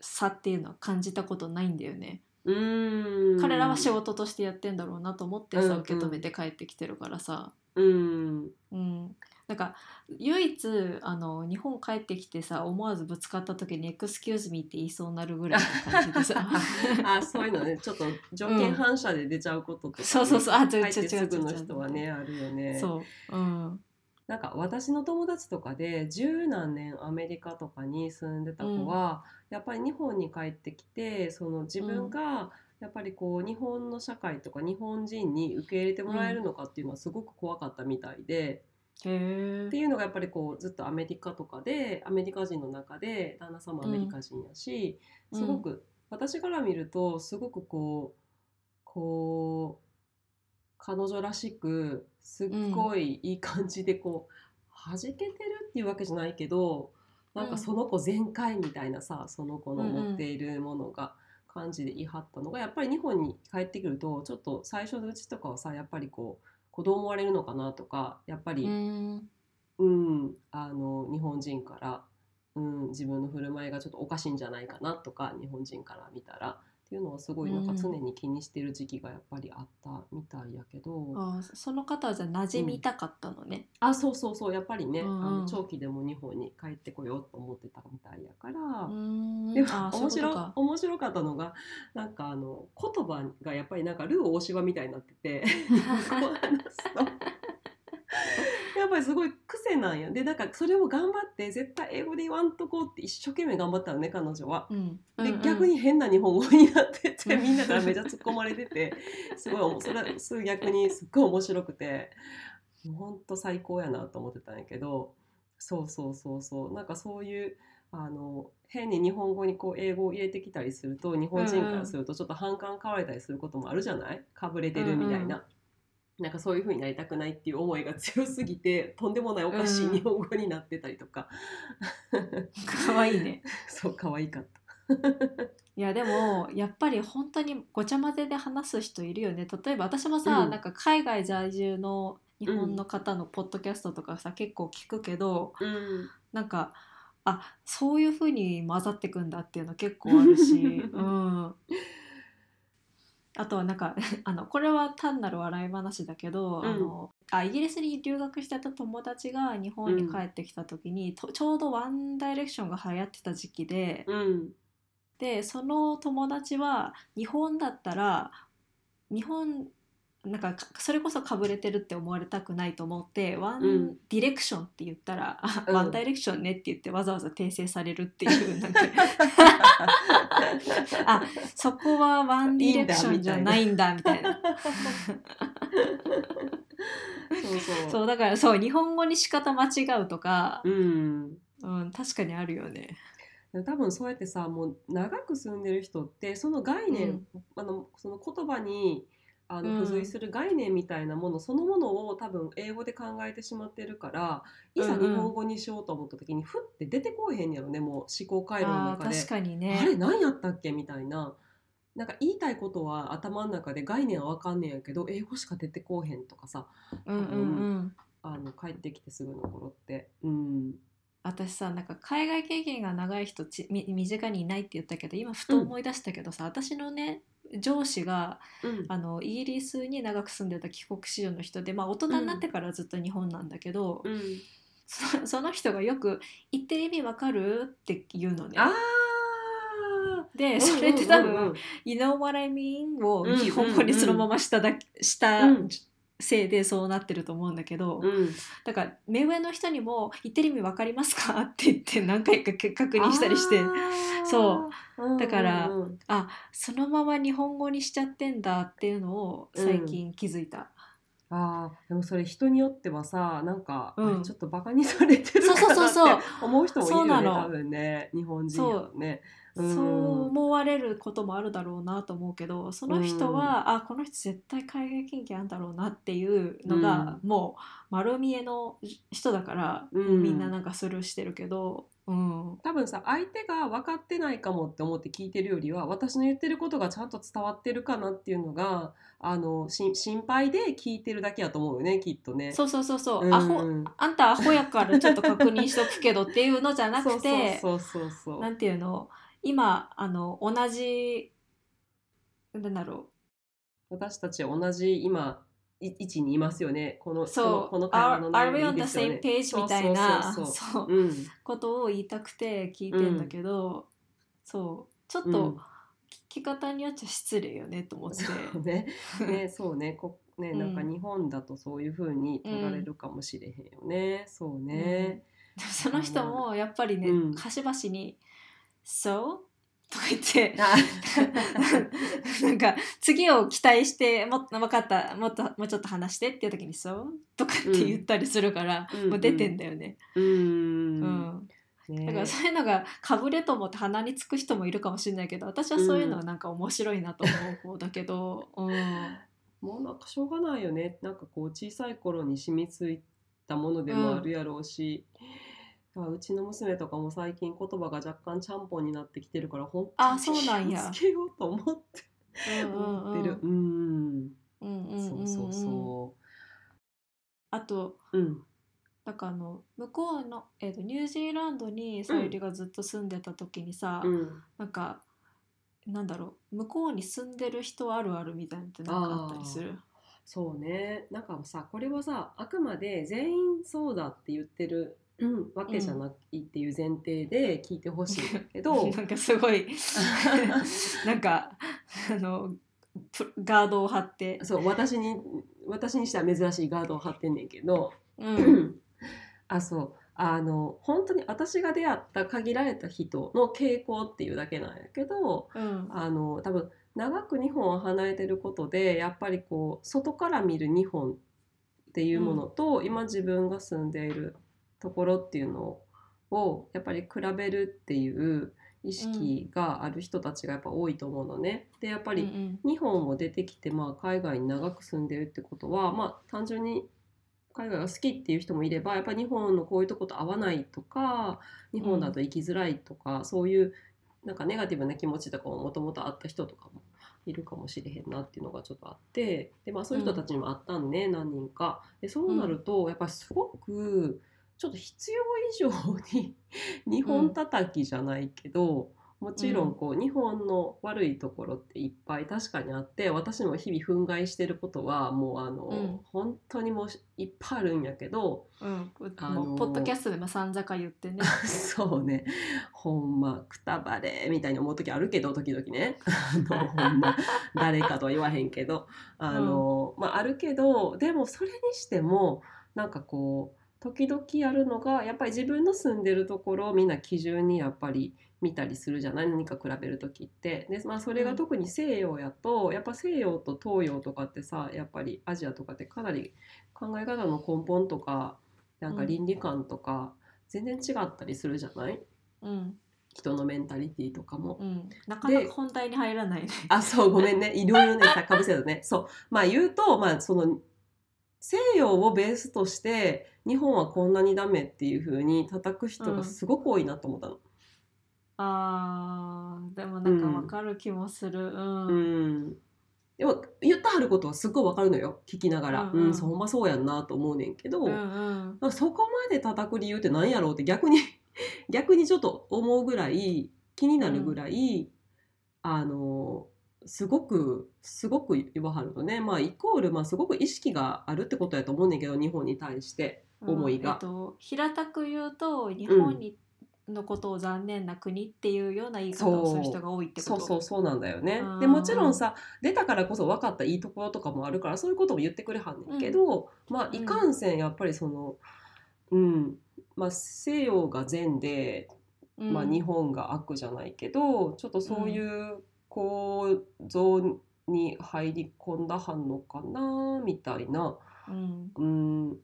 差っていうのは感じたことないんだよね。うん。彼らは仕事としてやってんだろうなと思ってさ、うん受け止めて帰ってきてるからさ。うん。うん、なんか唯一あの日本帰ってきてさ思わずぶつかった時に「エクスキューズミー」って言いそうになるぐらいの感じでさ。あ、そういうのね、ちょっと条件反射で出ちゃうこととかね、そうそうそう。あ違う違う違う違う人はね、あるよね。そう、うん。なんか私の友達とかで十何年アメリカとかに住んでた子は、やっぱり日本に帰ってきてその自分がやっぱりこう日本の社会とか日本人に受け入れてもらえるのかっていうのはすごく怖かったみたいで、っていうのがやっぱりこうずっとアメリカとかでアメリカ人の中で旦那さんもアメリカ人やし、うん。すごく私から見るとすごくこうこう彼女らしくすっごいいい感じでこう弾けてるっていうわけじゃないけどなんかその子全開みたいなさその子の持っているものが感じで言い張ったのがやっぱり日本に帰ってくるとちょっと最初のうちとかはさやっぱりこう子供われるのかなとかやっぱり、うん。うん、あの日本人から、うん、自分の振る舞いがちょっとおかしいんじゃないかなとか日本人から見たらっっていうのはすごいなんかうん。常に気にしてる時期がやっぱりあったみたいやけど、あーその方はじゃあ馴染みたかったのね。あそうそうそうやっぱりね、うんうん。あの長期でも日本に帰ってこようと思ってたみたいやから、でも面白面白かったのがなんかあの言葉がやっぱりなんかルー大柴みたいになってて。こう話すとぱりすごい癖なんよでなんかそれを頑張って絶対英語で言わんとこうって一生懸命頑張ったのね彼女は。うん。で、うんうん。逆に変な日本語になっててうん。みんなからめちゃ突っ込まれてて。すごい それはすごい逆にすっごい面白くて。もうほんと最高やなと思ってたんやけど。そうそうそうそう。なんかそういうあの変に日本語にこう英語を入れてきたりすると日本人からするとちょっと反感買われたりすることもあるじゃない？かぶれてるみたいな。うんなんかそういう風になりたくないっていう思いが強すぎて とんでもないおかしい日本語になってたりとか、かわいいね。そう可愛かった。いやでもやっぱり本当にごちゃ混ぜで話す人いるよね。例えば私もさ、うん。なんか海外在住の日本の方のポッドキャストとかさ、結構聞くけどうん。なんかあそういう風に混ざってくんだっていうの結構あるし、うん、あとはなんか あのこれは単なる笑い話だけど、うん。あのあイギリスに留学してた友達が日本に帰ってきた時に、とちょうどワンダイレクションが流行ってた時期で、うん。でその友達は日本だったら日本なんかかそれこそかぶれてるって思われたくないと思ってワンうんディレクションって言ったら、あうんワンダイレクションねって言ってわざわざ訂正されるっていうなんか あそこはワンディレクションじゃないんだみたいなそうそう。そうだからそう日本語に仕方間違うとか、うん。うん、確かにあるよね。多分そうやってさもう長く住んでる人ってその概念、あのその言葉にあうんの付随する概念みたいなものそのものを多分英語で考えてしまってるからいざ日本語にしようと思った時にふって出てこえへんやろねもう思考回路の中で確かにあれね。何やったっけ？みたいな。なんか言いたいことは頭の中で概念は分かんねんやけど英語しか出てこうへんとかさうんうんうん。あの帰ってきてすぐの頃ってうん私さなんか海外経験が長い人ちみ身近にいないって言ったけど今ふと思い出したけどさ、私のね上司がうん。あのイギリスに長く住んでた帰国子女の人で、まあ、大人になってからずっと日本なんだけど、うん。そ その人がよく「言ってる意味わかる?」って言うのね。あでーそれって多分うんうんうん「You know what I mean?」をうん。日本語にそのまましただしたうんせいでそうなってると思うんだけど、うん。だだから目上の人にも「言ってる意味わかりますか?」って言って何回か確認したりして。そう。だからうんうん。うんあそのまま日本語にしちゃってんだっていうのを最近気づいた。あーでもそれ人によってはさなんか、うん。ちょっとバカにされてるそうそうかそうそう。なって思う人もいるよね多分ね日本人やとね。うんそう思われることもあるだろうなと思うけどその人は、あこの人絶対海外経験あるんだろうなっていうのが、もう丸見えの人だから、うん。みんななんかスルーしてるけど、うん、多分さ相手が分かってないかもって思って聞いてるよりは私の言ってることがちゃんと伝わってるかなっていうのがあのし心配で聞いてるだけやと思うよねきっとね。そうそうそうそう、うん。アホあんたアホやからちょっと確認しとくけどっていうのじゃなくて そうそうそうそう。なんていうの？今あの同じなんだろ私たちは同じ今い位置にいますよね。このうそう。この会話の Are, 内 are we 容 on でいい the ですよね。same page? みたいなことを言いたくて聞いてんだけど、そう。ちょっとうん。聞き方によっちゃ失礼よねと思って、そうね。ねそうね。こねうん。なんか日本だとそういう風に取られるかもしれへんよね、そうね、その人もやっぱりね、うん。端々に「So?」とか言って。あ。なんか次を期待してもっと分かったもっともうちょっと話してっていう時に「そう?」とかって言ったりするから、うん。もう出てんだよね。ううん。ん、ね。だからそういうのがかぶれと思って鼻につく人もいるかもしれないけど私はそういうのはなんか面白いなと思う方だけど、うん。もうなんかしょうがないよね。なんかこう小さい頃に染みついたものでもあるやろうし、あうちの娘とかも最近言葉が若干ちゃんぽんになってきてるから本当あにそうなんや。気をつけようと思って思ってる。うん、うんうん。うんそうそうそあとう。うんだからあの向こうの、えー、とニュージーランドにさゆりがずっと住んでた時にさ、うん。なんかなんだろう向こうに住んでる人あるあるみたいなのってなんかあったりする？そうね。なんかさこれはさあくまで全員そうだって言ってる、うん、わけじゃないっていう前提で聞いてほしいんだけど、なんかすごい。なんかあのプガードを張って、そう私に私にしては珍しいガードを張ってんねんけど、うん。あそう。あの本当に私が出会った限られた人の傾向っていうだけなんやけどうん。あの多分長く日本を離れてることでやっぱりこう外から見る日本っていうものと、今自分が住んでいるところっていうのをやっぱり比べるっていう意識がある人たちがやっぱ多いと思うのね。でやっぱり、うん日本を出てきて、まあ、海外に長く住んでるってことは、まあ、単純に海外が好きっていう人もいればやっぱり日本のこういうとこと合わないとか日本だと生きづらいとか、そういうなんかネガティブな気持ちとかももともとあった人とかもいるかもしれへんなっていうのがちょっとあってで、まあ、そういう人たちにもあったんね、何人か。でそうなるとやっぱりすごくちょっと必要以上に 日本叩きじゃないけど、もちろんこう日本の悪いところっていっぱい確かにあって私も日々憤慨してることはもうあの、うん。本当にもういっぱいあるんやけどうん。あのポッドキャストでもさんざか言ってね。そうね。ほんまくたばれみたいに思う時あるけど時々ね。あのほんま誰かとは言わへんけど。あの、まああるけどでもそれにしてもなんかこう時々やるのがやっぱり自分の住んでるところをみんな基準にやっぱり見たりするじゃない？何か比べる時ってで、まあ、それが特に西洋やと、やっぱ西洋と東洋とかってさやっぱりアジアとかってかなり考え方の根本とかなんか倫理観とか全然違ったりするじゃない？うん人のメンタリティとかも。うんなかなか本題に入らないねあ、そう、ごめんね。いろいろね、さかぶせたね。そう。まあ言うと、まあその、西洋をベースとして、日本はこんなにダメっていう風に叩く人がすごく多いなと思ったの。あーでもなんかわかる気もするうん、うん。でも、言ったはることはすっごいわかるのよ。聞きながら。ううんん、うんそうほんまそうやんなと思うねんけど、うんなんかそこまで叩く理由って何やろうって逆に 逆にちょっと思うぐらい気になるぐらい、あのすごくすごく言わはるのね。まあイコール、まあ、すごく意識があるってことやと思うねんけど日本に対して思いが。うんえっと、平たく言うと日本に、のことを残念な国っていうような言い方をする人が多いってこと？そうそうそうなんだよね。うん。でもちろんさ出たからこそ分かったいいところとかもあるからそういうことも言ってくれはんねんけど、まあいかんせんやっぱりそのうんまあ西洋が善でうん。まあ、日本が悪じゃないけどちょっとそういう構造に入り込んだはんのかなみたいな、うん。うん、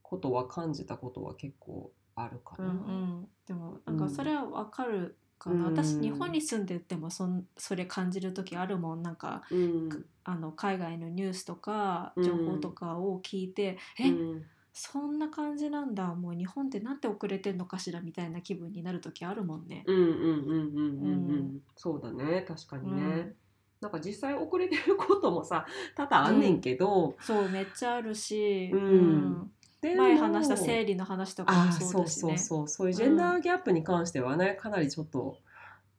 ことは感じたことは結構あるかな。うんうん、でもなんかそれはわかるかな、うん。私日本に住んでてもそんそれ感じる時あるもん。なんかうん。あの海外のニュースとかうん。情報とかを聞いて、えうんそんな感じなんだ。もう日本ってなんて遅れてんのかしらみたいな気分になる時あるもんね。うんうんうんうんうんうん、うん。そうだね。確かにね、うん。なんか実際遅れてることもさ多々あんねんけど、そうめっちゃあるし、うん。でも前話した生理の話とかもそうそうだしね。そうそうそういうジェンダーギャップに関してはね、かなりちょっと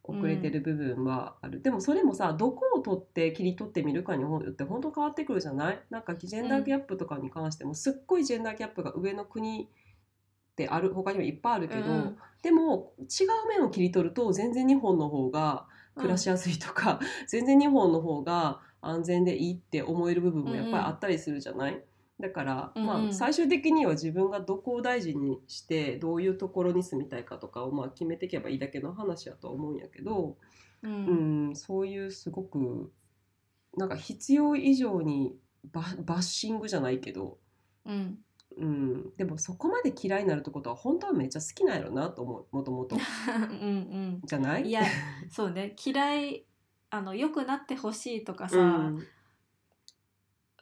遅れてる部分はある、でもそれもさどこを取って切り取ってみるかによって本当変わってくるじゃない？なんかジェンダーギャップとかに関してもすっごいジェンダーギャップが上の国ってある他にもいっぱいあるけど、うん。でも違う面を切り取ると全然日本の方が暮らしやすいとか、全然日本の方が安全でいいって思える部分もやっぱりあったりするじゃない、だから、うんうん。まあ、最終的には自分がどこを大事にしてどういうところに住みたいかとかをまあ決めていけばいいだけの話やとは思うんやけど、ううんん、そういうすごくなんか必要以上にババッシングじゃないけど、うん。うん、でもそこまで嫌いになるってことは本当はめっちゃ好きなんやろなと思うもともと。うんじゃない？うんいやそうね。嫌いあの良くなってほしいとかさ、うん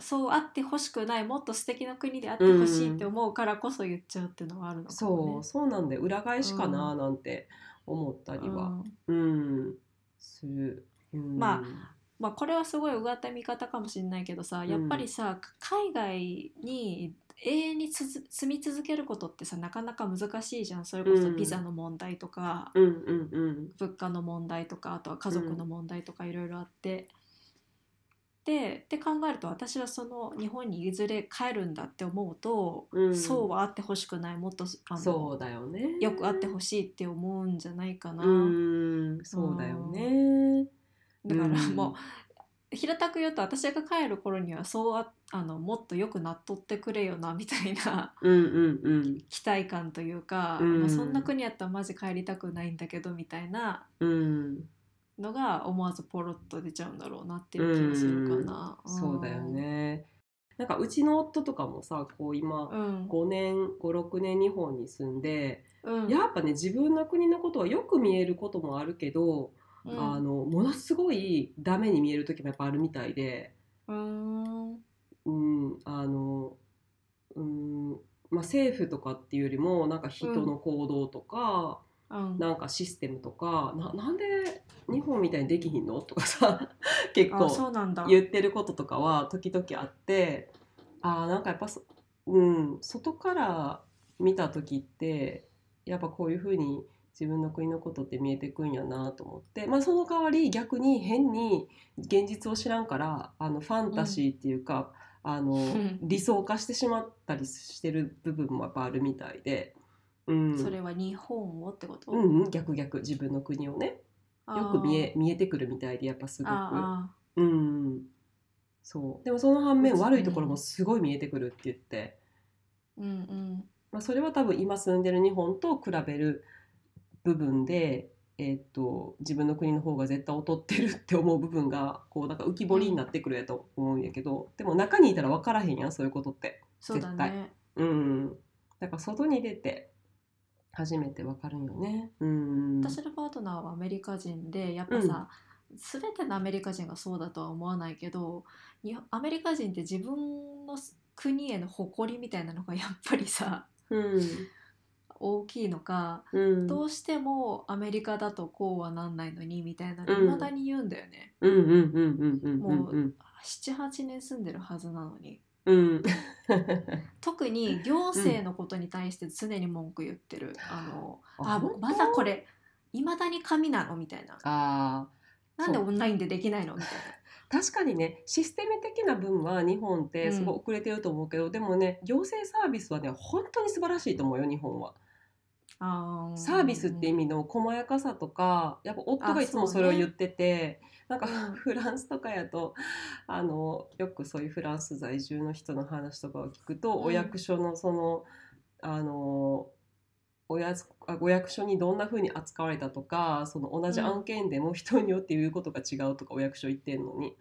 そうあってほしくないもっと素敵な国であってほしいって思うからこそ言っちゃうっていうのはあるのかもね。そう。そうなんで裏返しかななんて思ったりは、うん。する、うん、ままあこれはすごい上手見方かもしれないけどさやっぱりさ、海外に永遠につづ住み続けることってさなかなか難しいじゃん。それこそうん。ビザの問題とか、うんうんうん。物価の問題とかあとは家族の問題とかいろいろあって、でで考えると私はその日本にいずれ帰るんだって思うと、うん。そうはあってほしくない。もっとあのそうだよね。よくあってほしいって思うんじゃないかな。うん。そうだよね。だからうん。もう平たく言うと私が帰る頃にはそうああのもっとよくなっとってくれよなみたいなうんうんうん。期待感というか、うん。まあ、そんな国やったらマジ帰りたくないんだけどみたいなうんのが思わずポロッと出ちゃうんだろうなっていう気がするかな。うんそうだよねなんかうちの夫とかもさこう今うん。5年56年日本に住んでうん。やっぱね自分の国のことはよく見えることもあるけど、うんあのものすごいダメに見える時もやっぱあるみたいで、うーん。うん、あの、うんまあ、政府とかっていうよりもなんか人の行動とか、うん。なんかシステムとかななんで日本みたいにできひんの？とかさ 結構うなんだ。言ってることとかは時々あってあーなんかやっぱそ、うん、外から見た時ってやっぱこういうふうに自分の国のことって見えてくんやなと思って、まあ、その代わり逆に変に現実を知らんからあのファンタジーっていうか、あのん。理想化してしまったりしてる部分もやっぱあるみたいで、うん、それは日本をってこと？うんうん、逆逆。自分の国をねよく見え見えてくるみたいでやっぱすごく。あうん、そう。でもその反面うん悪いところもすごい見えてくるって言って、ーうんうん。まあ、それは多分今住んでる日本と比べる部分で、えーっと自分の国の方が絶対劣ってるって思う部分がこうなんか浮き彫りになってくるやと思うんやけど、でも中にいたら分からへんやんそういうことって。そうだね。うん、だから外に出て初めて分かるんよね。うん、私のパートナーはアメリカ人でやっぱさ、全てのアメリカ人がそうだとは思わないけどにアメリカ人って自分の国への誇りみたいなのがやっぱりさうん。大きいのか、うん。どうしてもアメリカだとこうはなんないのにみたいなのうん。未だに言うんだよね、うんうんうんうんうんもうん。う78年住んでるはずなのにうん。特に行政のことに対して常に文句言ってる、あのああ本当？まだこれ未だに紙なの？みたいな。あなんでオンラインでできないの？みたい 確かにねシステム的な分は日本ってすごい遅れてると思うけど、でもね行政サービスはね本当に素晴らしいと思うよ日本は。なあーサービスって意味の細やかさとかやっぱ夫がいつもあそれを言ってて、なんかうん。フランスとかやとあのよくそういうフランス在住の人の話とかを聞くと、うん。お役所のそのあのおやお役所にどんな風に扱われたとかその同じ案件でも人によって言うことが違うとかお役所言ってんのに。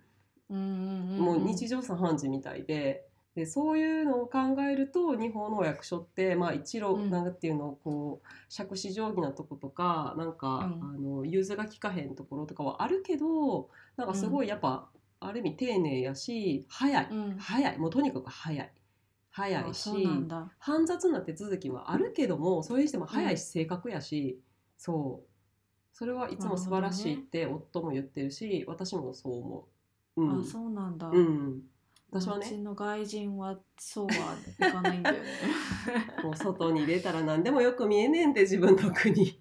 うんうんうん。もう日常茶飯事みたいででそういうのを考えると日本のお役所って、まあ、一路、うん。なんていうのこう杓子定規なとことかなんか、うん。あの融通が利かへんところとかはあるけどなんかすごいやっぱ、ある意味丁寧やし早い、うん。早い。もうとにかく早い。早いあし煩雑な手続きはあるけどもそれにしても早いし正確やし、そう。それはいつも素晴らしいって夫も言ってるし私もそう思う。うん。あそうなんだ、うん、私はうちねの外人はそうはいかないんだよね。もう外に出たら何でもよく見えねえんで自分の国。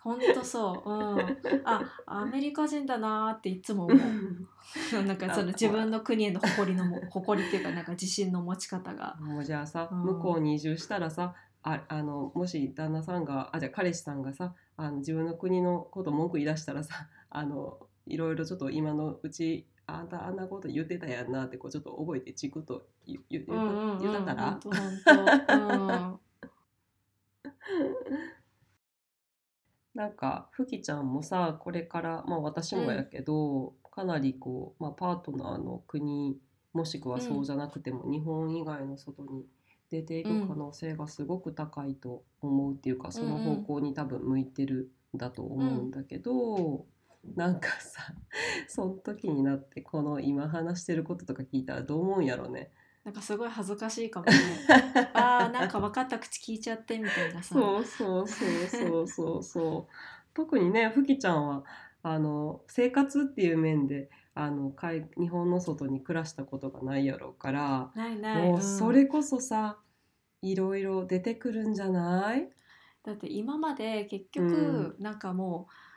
ほんとそう。うん。あアメリカ人だなーっていつも思う。なんかその自分の国への誇りのも誇りっていうかなんか自信の持ち方が。もうじゃあさ、うん。向こうに移住したらさああのもし旦那さんがあじゃあ彼氏さんがさあの自分の国のこと文句言い出したらさあのいろいろちょっと今のうちあんたあんなこと言ってたやんなってこうちょっと覚えてチクッと言言言ったら、ほんと。ほん。となんかふきちゃんもさこれからまあ私もやけど、かなりこう、まあ、パートナーの国もしくはそうじゃなくても、日本以外の外に出ていく可能性がすごく高いと思うっていうか、その方向に多分向いてるんだと思うんだけど、なんかさその時になってこの今話してることとか聞いたらどう思うんやろうね。なんかすごい恥ずかしいかもね。あーなんか分かった口聞いちゃってみたいなさ。そうそうそうそうそうそう。特にねふきちゃんはあの生活っていう面であの海日本の外に暮らしたことがないやろうから、ないない。もううん。それこそさいろいろ出てくるんじゃない？だって今まで結局、うん。なんかもうい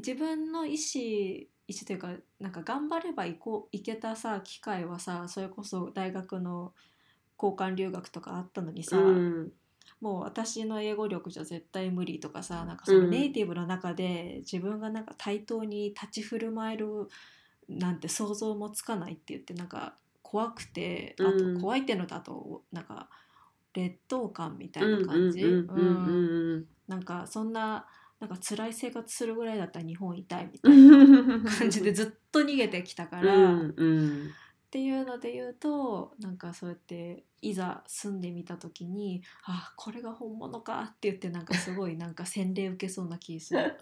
自分の意思意思というかなんか頑張れば行こう行けたさ機会はさそれこそ大学の交換留学とかあったのにさ、うん。もう私の英語力じゃ絶対無理とかさなんかそのうんネイティブの中で自分がなんか対等に立ち振る舞えるなんて想像もつかないって言ってなんか怖くてあうん。と怖いっていうのとあとなんか劣等感みたいな感じ？なんかそんななんか辛い生活するぐらいだったら日本いたいみうたいなん 感感じでずっと逃げてきたから、うんうんっていうので言うとなんかそうやっていざ住んでみた時にあこれが本物かって言ってなんかすごいなんか洗礼受けそうな気する、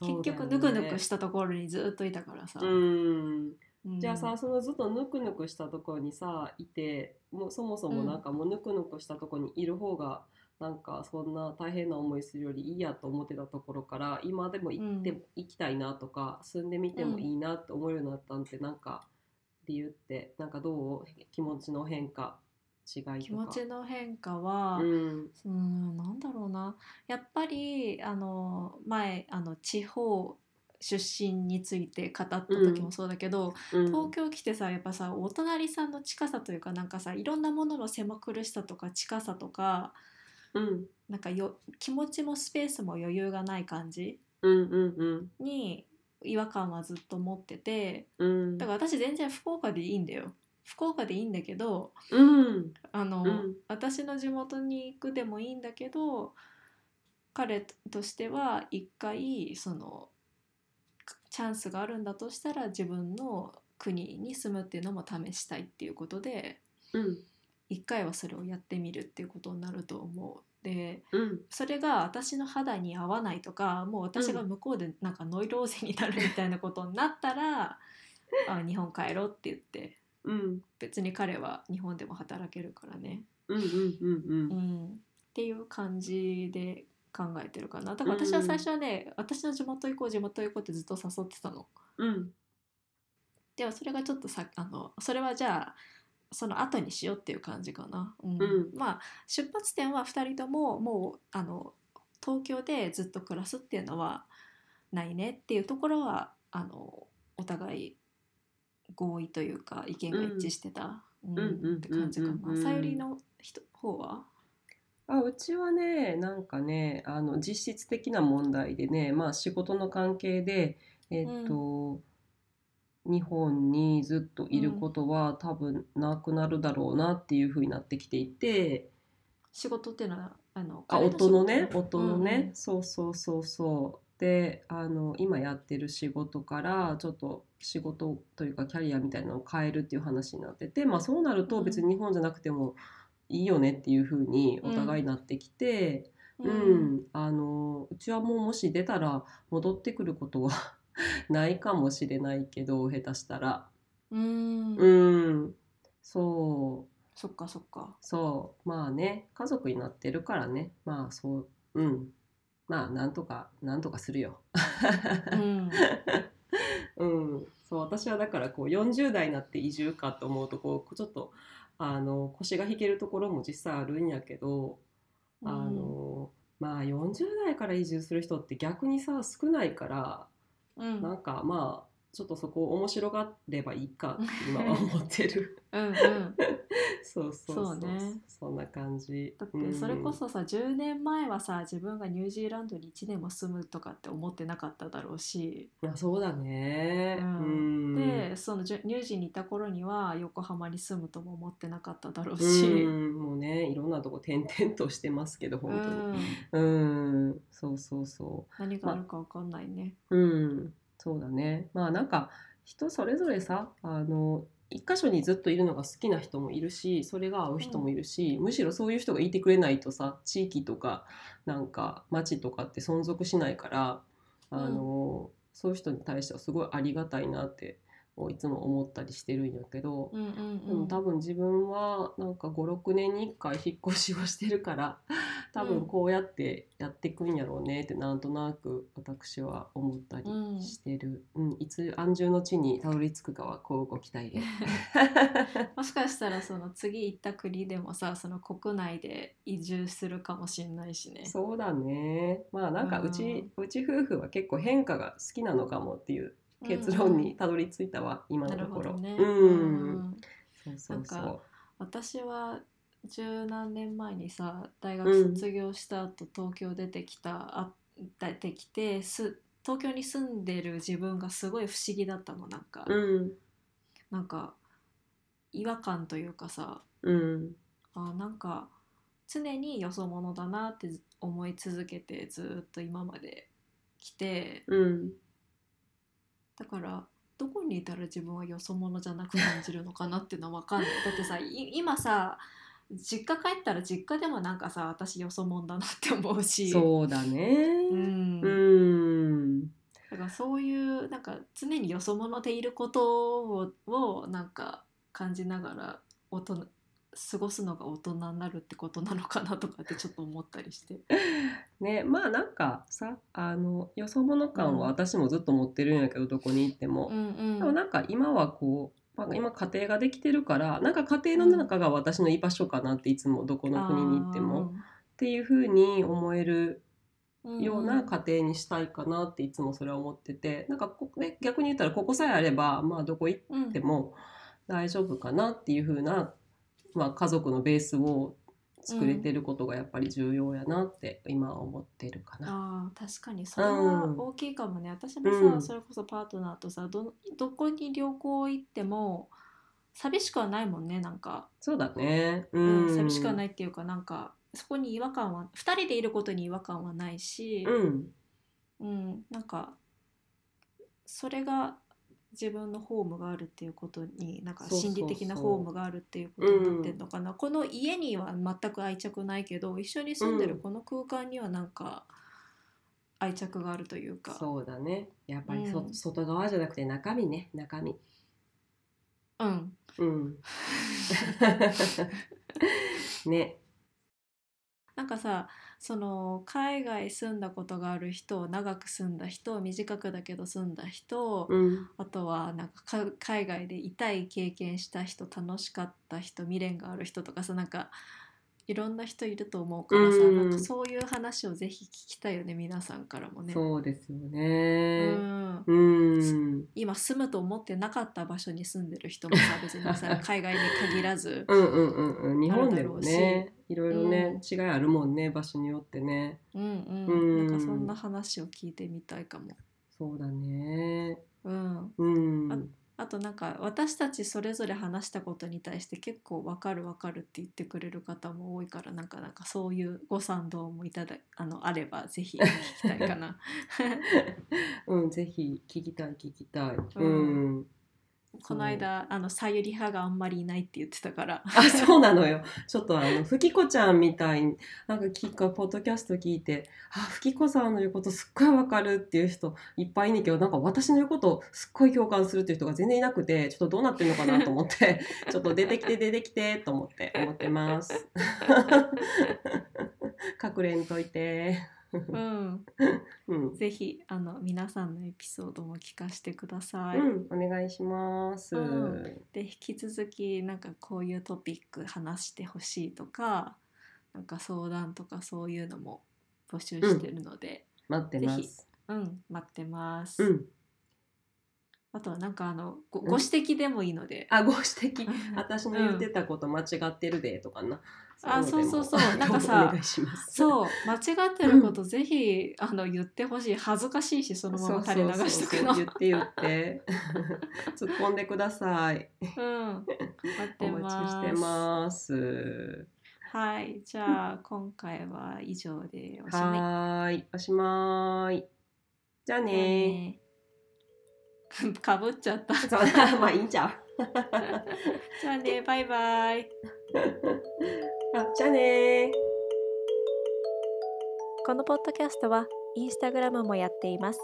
結局ぬくぬくしたところにずっといたからさ、うん。うん。じゃあさそのずっとぬくぬくしたところにさいてもうそもそもなんかもうぬくぬくしたところにいる方がなんかそんな大変な思いするよりいいやと思ってたところから今でも行って、うん。行きたいなとか住んでみてもいいなって思うようになったんってなんか理由ってなんかどう？気持ちの変化違いとか。気持ちの変化は、うん。うんなんだろうな。やっぱりあの前あの地方出身について語った時もそうだけど、うん。東京来てさやっぱさお隣さんの近さというかなんかさいろんなものの狭苦しさとか近さとかうん。なんかよ気持ちもスペースも余裕がない感じうんうんに違和感はずっと持っててうん。だから私全然福岡でいいんだよ。福岡でいいんだけどうん。あの、うん。私の地元に行くでもいいんだけど彼としては一回そのチャンスがあるんだとしたら自分の国に住むっていうのも試したいっていうことでうん一回はそれをやってみるっていうことになると思う。でうん。それが私の肌に合わないとかもう私が向こうでなんかノイローゼになるみたいなことになったら あ日本帰ろうって言ってうん。別に彼は日本でも働けるからね。うんうんうんうん、っていう感じで考えてるかな。だから私は最初はね、私の地元行こう地元行こうってずっと誘ってたの。うん。でもそれがちょっとさあのそれはじゃあその後にしようっていう感じかな、うん。うん。まあ出発点は2人とももうあの東京でずっと暮らすっていうのはないねっていうところはあのお互い合意というか意見が一致してた、うん。うん。うん。って感じかうん。うん。うなん。さゆりの人方は？あうちはねなんかねあの実質的な問題でねまあ仕事の関係でえっと、日本にずっといることは、多分なくなるだろうなっていうふうになってきていて。仕事っていうのはあのあ彼夫のね仕事。夫のね、うん。うんそうそうそうそう。であの今やってる仕事からちょっと仕事というかキャリアみたいなのを変えるっていう話になっててまあそうなると別に日本じゃなくてもいいよねっていうふうにお互いになってきて、ううん。あのうちはもうもし出たら戻ってくることは ないかもしれないけど下手したら。うん。うん。そう。そっかそっか。そう。まあね家族になってるからね。まあそう。うん。まあなんとかなんとかするよ。うん。うん、そう私はだからこう40代になって移住かと思うとこうちょっとあの腰が引けるところも実際あるんやけど、あのまあ40代から移住する人って逆にさ少ないからうん。なんかまあちょっとそこを面白がればいいかって今は 思ってる。うんうんそうそうそう。そうね。そんな感じ。だってそれこそさ10年前はさ自分がニュージーランドに1年も住むとかって思ってなかっただろうし、うんあそうだね。ううん。んでそのニュージーにいた頃には横浜に住むとも思ってなかっただろううし、ん。もうねいろんなとこ転々としてますけどう本当に。ん。うん。そうそうそう。何があるかわかんないね。うん、そうだね。まあなんか人それぞれさあの一箇所にずっといるのが好きな人もいるしそれが合う人もいるし、むしろそういう人がいてくれないとさ地域とかなんか町とかって存続しないからあの、そういう人に対してはすごいありがたいなっていつも思ったりしてるんやけど、うんうんでうん。も多分自分はなんか56年に1回引っ越しをしてるから 多分こうやってやっていくんやろうねってなんとなく私は思ったりしてる、うん。いつ安住の地にたどり着くかはこうご期待で。もしかしたらその次行った国でもさその国内で移住するかもしれないしね。そうだね。まあなんかうち、うち夫婦は結構変化が好きなのかもっていう結論にたどり着いたわ、今のところ。ね、うん、そうそうそなんう。私は十何年前にさ大学卒業した後、東京出てきたあ出てきてす東京に住んでる自分がすごい不思議だったのなんか、うん。なんか違和感というかさ。うん。あなんか常によそ者だなって思い続けてずっと今まで来てうんだからどこにいたら自分はよそ者じゃなく感じるのかなっていうのは分かんない。だってさい今さ実家帰ったら実家でもなんかさ私よそ者だなって思うし。そうだね。うん。うん。だからそういうなんか常によそ者でいることををなんか感じながら大人過ごすのが大人になるってことなのかなとかってちょっと思ったりして。ねまあなんかさあのよそ者感は私もずっと持ってるんやけど、どこに行っても。うんうん。でもなんか今はこう、まあ、今家庭ができてるからなんか家庭の中が私の居場所かなっていつもどこの国に行っても。っていう風に思えるような家庭にしたいかなっていつもそれは思ってて。なんかこ、ね、逆に言ったらここさえあればまあどこ行うんっても大丈夫かなっていう風な、まあ、家族のベースを作れてることがやっぱり重要やなって今は思ってるかな。あー確かにそれは大きいかもね、私もさ、うん。それこそパートナーとさどどこに旅行行っても寂しくはないもんねなんか、そうだね。ううん。ん、寂しくはないっていうかなんかそこに違和感は2人でいることに違和感はないし、うん、うん、なんかそれが自分のホームがあるっていうことになんか心理的なホームがあるっていうことになってるのかな、この家には全く愛着ないけど一緒に住んでるうんこの空間にはなんか愛着があるというかそうだね。やっぱりそ、うん外側じゃなくて中身ね、中身。うんうん。ね。なんかさその海外住んだことがある人長く住んだ人短くだけど住んだ人、うん。あとはなんかか海外で痛い経験した人楽しかった人未練がある人とかさなんかいろんな人いると思うからさ、うんなんかそういう話をぜひ聞きたいよね皆さんからもね。そうですようね。んうん。今住むと思ってなかった場所に住んでる人もさ別にさ 海外に限らず、うんうんうんうん。日本でもあね、いろいろね、うん違いあるもんね、場所によってね。うんうんうんなんかそんな話を聞いてみたいかも。そうだね。うん、うん。ああとなんか私たちそれぞれ話したことに対して結構わかるわかるって言ってくれる方も多いからなんかなんかそういうご賛同もいただあのあればぜひ聞きたいかな。うん、ぜひ聞きたい聞きたい。ううんん。この間あのさゆり派があんまりいないって言ってたから。あ、そうなのよ。ちょっとあの、ふきこちゃんみたいに、なんか聞くポッドキャスト聞いて、あ、ふきこさんの言うことすっごいわかるっていう人いっぱいいんねんけど、なんか私の言うことすっごい共感するっていう人が全然いなくて、ちょっとどうなってんのかなと思って、ちょっと出てきて出てきてと思って思ってます。隠れんといて。うん、うん。ぜひあの皆さんのエピソードも聞かせてください。うん、お願いします。うんで引き続きなんかこういうトピック話してほしいとかなんか相談とかそういうのも募集してるので、待ってます。うん、待ってます。うん。あとはなんかあのごんご指摘でもいいので。あ、ご指摘。私の言ってたこと間違ってるでとかな。あそうそうそう。なんかさ。そう間違ってることぜひ、あの言ってほしい恥ずかしいしそのまま垂れ流しとくの。言って言って。突っ込んでください。うん。待っておます。待ちしてます。はいじゃあ今回は以上でおしまい。はーいおしまーい。じゃあね。かぶっちゃった。まあいいんちゃう。じゃあねバイバイあじゃあねこのポッドキャストはインスタグラムもやっています。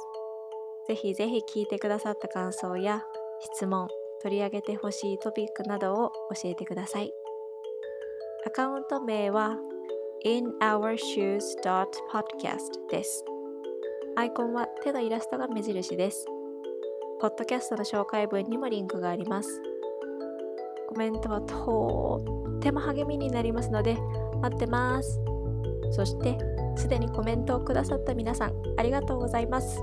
ぜひぜひ聞いてくださった感想や質問、取り上げてほしいトピックなどを教えてください。アカウント名は inourshoes.podcast です。アイコンは手のイラストが目印です。ポッドキャストの紹介文にもリンクがあります。コメントはとっても励みになりますので待ってます。そして、すでにコメントをくださった皆さん、ありがとうございます。